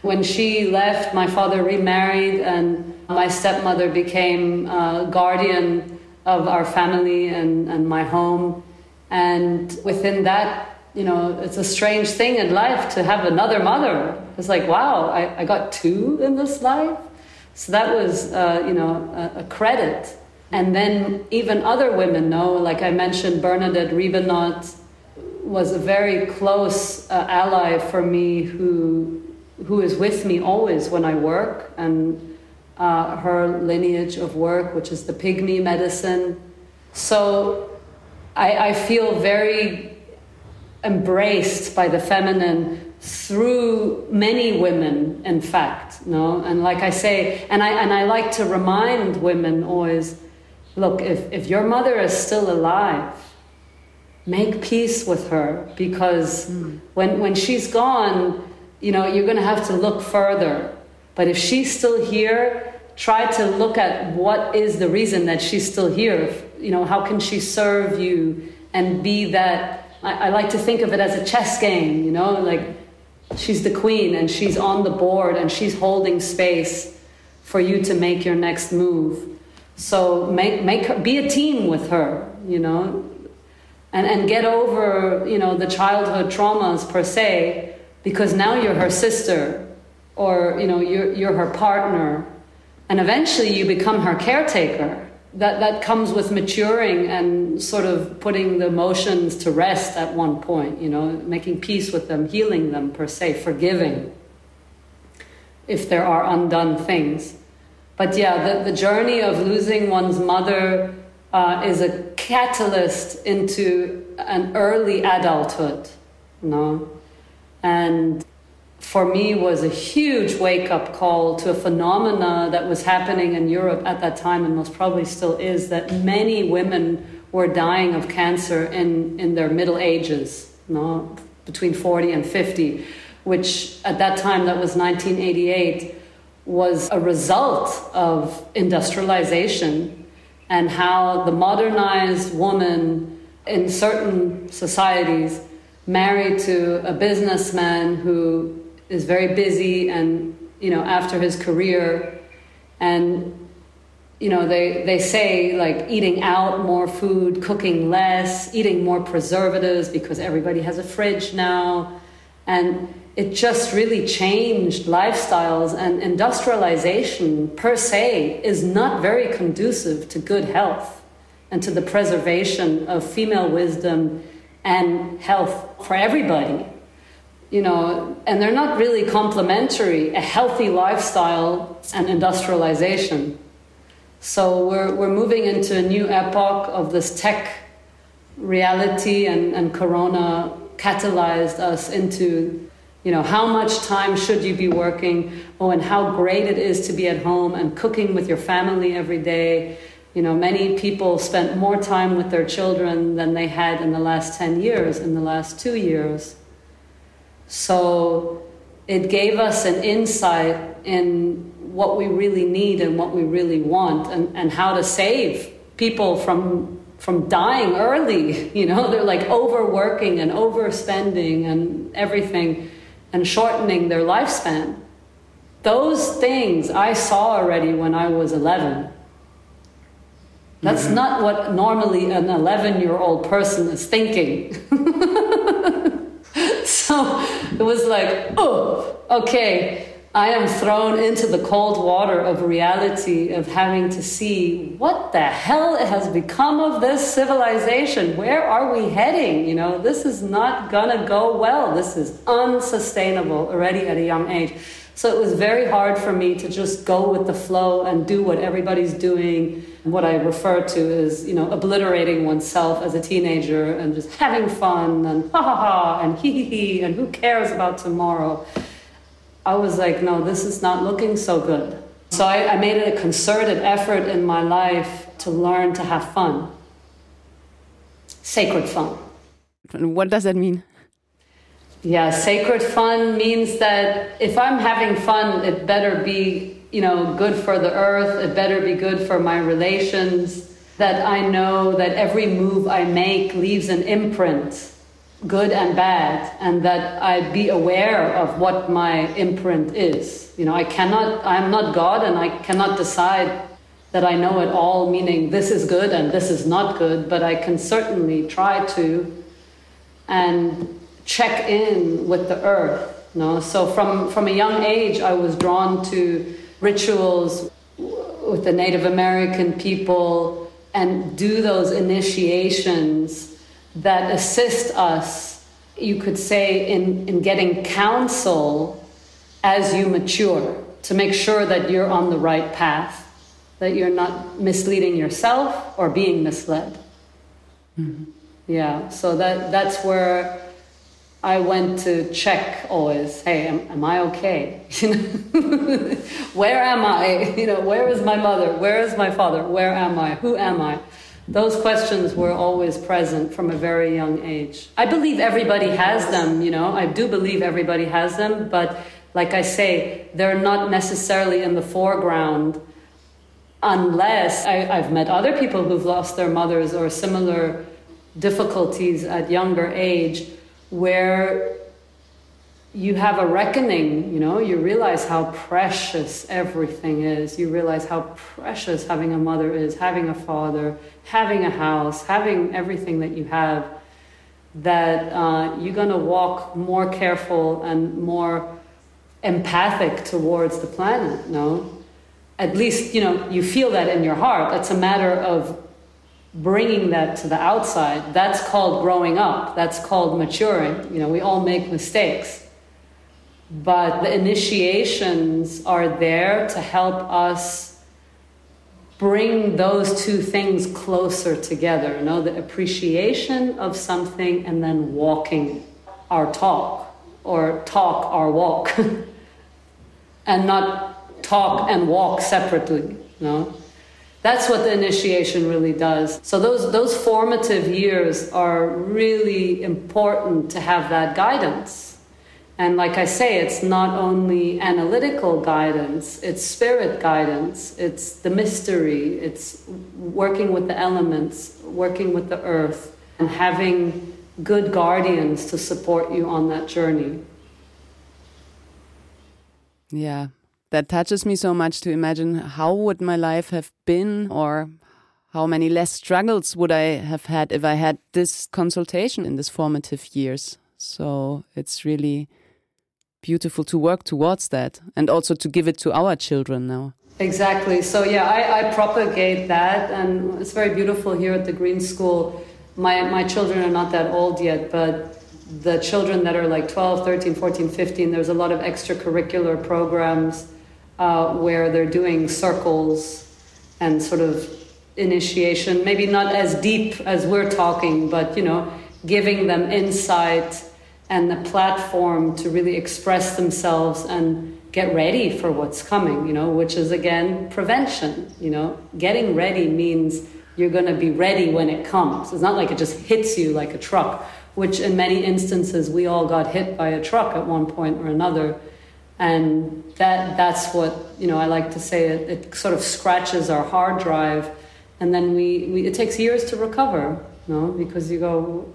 When she left, my father remarried, and my stepmother became guardian of our family and, and my home. And within that, you know, it's a strange thing in life to have another mother. It's like, wow, I, I got two in this life. So that was, uh, you know, a, a, credit. And then even other women know, like I mentioned, Bernadette Rebienot, was a very close uh, ally for me who who is with me always when I work and uh, her lineage of work, which is the pygmy medicine. So I, I feel very embraced by the feminine through many women, in fact. No, and like I say, and I and I like to remind women always, look, if if your mother is still alive make peace with her because mm. when, when she's gone, you know, you're going to have to look further. But if she's still here, try to look at what is the reason that she's still here. You know, how can she serve you and be that? I, I like to think of it as a chess game, you know, like she's the queen and she's on the board and she's holding space for you to make your next move. So make, make her, be a team with her, you know, and, and get over you know the childhood traumas per se because now you're her sister or you know you're, you're her partner. And eventually you become her caretaker that that comes with maturing and sort of putting the emotions to rest at one point you know making peace with them healing them per se forgiving if there are undone things but yeah the, the journey of losing one's mother uh, is a catalyst into an early adulthood, you know? And for me was a huge wake-up call to a phenomena that was happening in Europe at that time and most probably still is that many women were dying of cancer in, in their middle ages, you know, between 40 and 50, which at that time, that was 1988, was a result of industrialization and how the modernized woman in certain societies married to a businessman who is very busy and you know after his career. And you know they, they say like eating out more food cooking less eating more preservatives because everybody has a fridge now. And it just really changed lifestyles and industrialization per se is not very conducive to good health and to the preservation of female wisdom and health for everybody you know and they're not really complementary a healthy lifestyle and industrialization so we're, we're moving into a new epoch of this tech reality and, and corona catalyzed us into you know, how much time should you be working? Oh, and how great it is to be at home and cooking with your family every day You know, many people spent more time with their children than they had in the last 10 years, in the last two years. So it gave us an insight in what we really need and what we really want and, and how to save people from from dying early [LAUGHS] you know? They're like overworking and overspending and everything and shortening their lifespan. Those things i saw already when i was 11 that's mm-hmm. not what normally an 11 year old person is thinking [LAUGHS] [LAUGHS] so it was like oh okay I am thrown into the cold water of reality of having to see what the hell has become of this civilization. Where are we heading? You know, this is not gonna go well. This is unsustainable already at a young age. So it was very hard for me to just go with the flow and do what everybody's doing. What I refer to is, you know, obliterating oneself as a teenager and just having fun and ha ha ha and hee hee hee and who cares about tomorrow. I was like, no, this is not looking so good. So I, I made it a concerted effort in my life to learn to have fun. Sacred fun. What does that mean? Yeah, sacred fun means that if I'm having fun, it better be, you know, good for the earth, it better be good for my relations, that I know that every move I make leaves an imprint good and bad, and that I be aware of what my imprint is. You know, I cannot, I'm not God, and I cannot decide that I know it all, meaning this is good and this is not good, but I can certainly try to. And check in with the earth. You know? So from, from a young age, I was drawn to rituals with the Native American people and do those initiations that assist us, you could say, in, in getting counsel as you mature to make sure that you're on the right path, that you're not misleading yourself or being misled. Mm-hmm. Yeah, so that, that's where I went to check always. Hey, am, am I okay? [LAUGHS] where am I? You know, where is my mother? Where is my father? Where am I? Who am I? those questions were always present from a very young age. I believe everybody has them, you know, I do believe everybody has them, but like I say, they're not necessarily in the foreground unless I, have met other people who've lost their mothers or similar difficulties at younger age where you have a reckoning, you know, you realize how precious everything is. You realize how precious having a mother is, having a father, having a house, having everything that you have, that uh, you're going to walk more careful and more empathic towards the planet, no? At least, you know, you feel that in your heart. It's a matter of bringing that to the outside. That's called growing up. That's called maturing. You know, we all make mistakes but the initiations are there to help us bring those two things closer together you know the appreciation of something and then walking our talk or talk our walk [LAUGHS] and not talk and walk separately you know that's what the initiation really does. So those those formative years are really important to have that guidance. And like I say, it's not only analytical guidance, it's spirit guidance, it's the mystery, it's working with the elements, working with the earth, and having good guardians to support you on that journey. Yeah, that touches me so much to imagine how would my life have been or how many less struggles would I have had if I had this consultation in these formative years. So it's really beautiful to work towards that and also to give it to our children now. Exactly. So, yeah, I, I propagate that, and it's very beautiful here at the Green School. My, my children are not that old yet, but the children that are like 12, 13, 14, 15, there's a lot of extracurricular programs uh, where they're doing circles and sort of initiation, maybe not as deep as we're talking, but you know, giving them insight and the platform to really express themselves and get ready for what's coming, you know, which is again prevention, you know. Getting ready means you're going to be ready when it comes. It's not like it just hits you like a truck, which in many instances we all got hit by a truck at one point or another. And that that's what, you know, I like to say it, it sort of scratches our hard drive and then we, we it takes years to recover, you know, because you go,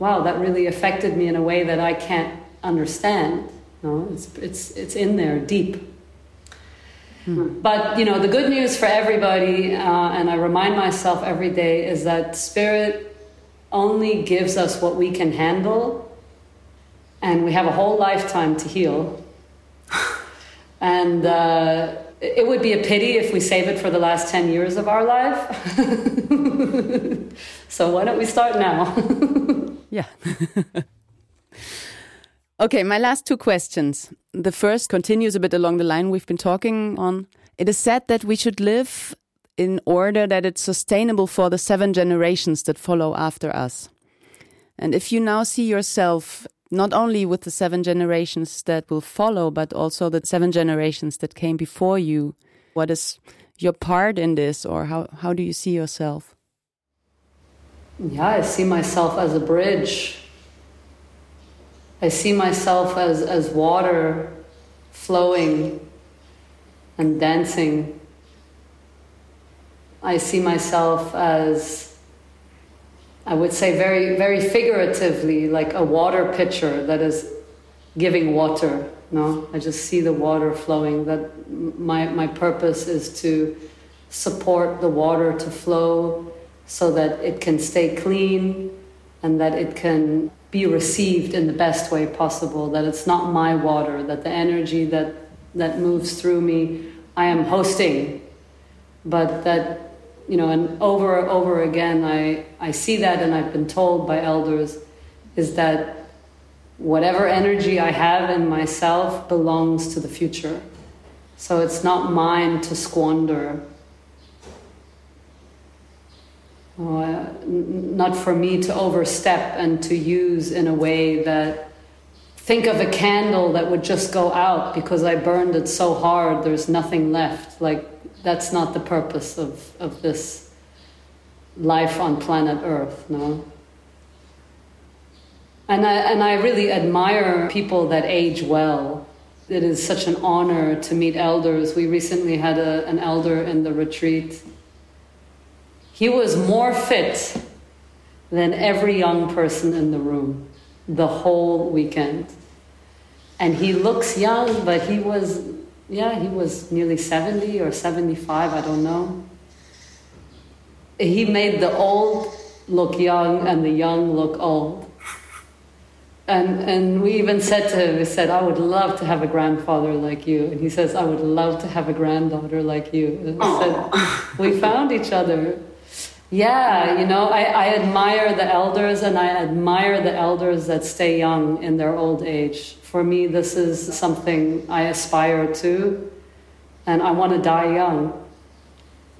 wow, that really affected me in a way that I can't understand. No, it's it's it's in there deep. Hmm. But you know, the good news for everybody, uh, and I remind myself every day, is that spirit only gives us what we can handle, and we have a whole lifetime to heal. And uh, it would be a pity if we save it for the last ten years of our life. [LAUGHS] so why don't we start now? [LAUGHS] yeah. Okay, my last two questions. The first continues a bit along the line we've been talking on. It is said that we should live in order that it's sustainable for the seven generations that follow after us. And if you now see yourself not only with the seven generations that will follow, but also the seven generations that came before you, what is your part in this, or how, how do you see yourself? Yeah, I see myself as a bridge I see myself as, as water flowing and dancing. I see myself as, I would say, very, very figuratively, like a water pitcher that is giving water. No, I just see the water flowing. That my my purpose is to support the water to flow so that it can stay clean and that it can be received in the best way possible, that it's not my water, that the energy that, that moves through me, I am hosting, but that, you know, and over and over again, I, I see that and I've been told by elders is that whatever energy I have in myself belongs to the future. So it's not mine to squander uh, not for me to overstep and to use in a way that think of a candle that would just go out because I burned it so hard there's nothing left like that's not the purpose of, of this life on planet earth no? And I, and I really admire people that age well. It is such an honor to meet elders. We recently had a, an elder in the retreat. He was more fit than every young person in the room the whole weekend. And he looks young, but he was, yeah, he was nearly 70 or 75, I don't know. He made the old look young and the young look old. And, and we even said to him, we said, I would love to have a grandfather like you. And he says, I would love to have a granddaughter like you. And we said, [LAUGHS] we found each other. Yeah, you know, I, I admire the elders and I admire the elders that stay young in their old age. For me, this is something I aspire to, and I want to die young.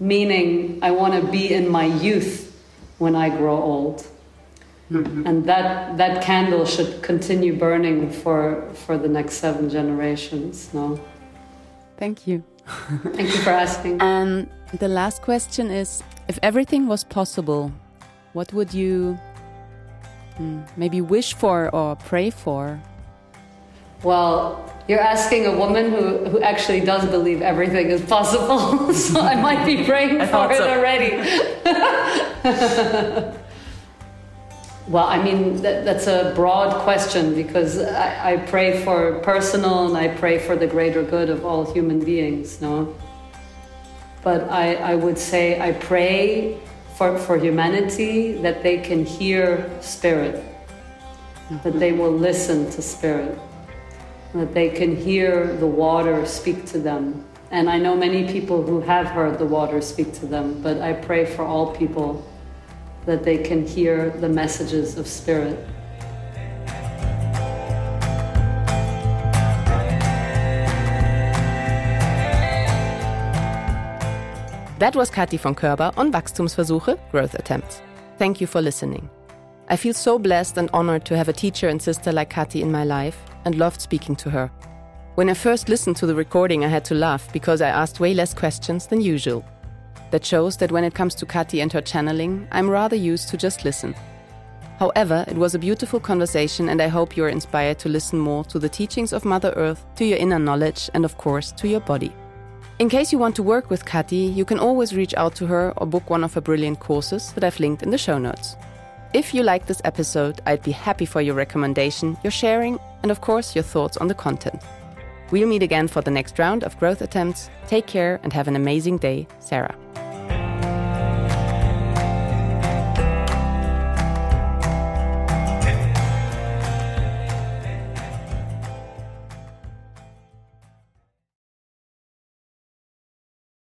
Meaning, I want to be in my youth when I grow old. Mm-hmm. And that, that candle should continue burning for, for the next seven generations. No? Thank you. [LAUGHS] [LAUGHS] Thank you for asking. And the last question is if everything was possible, what would you hmm, maybe wish for or pray for? Well, you're asking a woman who, who actually does believe everything is possible, [LAUGHS] so I might be praying for it so. already. [LAUGHS] well, I mean, that, that's a broad question because I, I pray for personal and I pray for the greater good of all human beings, no? But I, I would say I pray for, for humanity that they can hear spirit, that they will listen to spirit, that they can hear the water speak to them. And I know many people who have heard the water speak to them, but I pray for all people that they can hear the messages of spirit. That was Kathi von Körber on Wachstumsversuche, Growth Attempts. Thank you for listening. I feel so blessed and honored to have a teacher and sister like Kathi in my life and loved speaking to her. When I first listened to the recording, I had to laugh because I asked way less questions than usual. That shows that when it comes to Kathi and her channeling, I'm rather used to just listen. However, it was a beautiful conversation, and I hope you are inspired to listen more to the teachings of Mother Earth, to your inner knowledge, and of course, to your body. In case you want to work with Kathi, you can always reach out to her or book one of her brilliant courses that I've linked in the show notes. If you like this episode, I'd be happy for your recommendation, your sharing, and of course, your thoughts on the content. We'll meet again for the next round of growth attempts. Take care and have an amazing day, Sarah.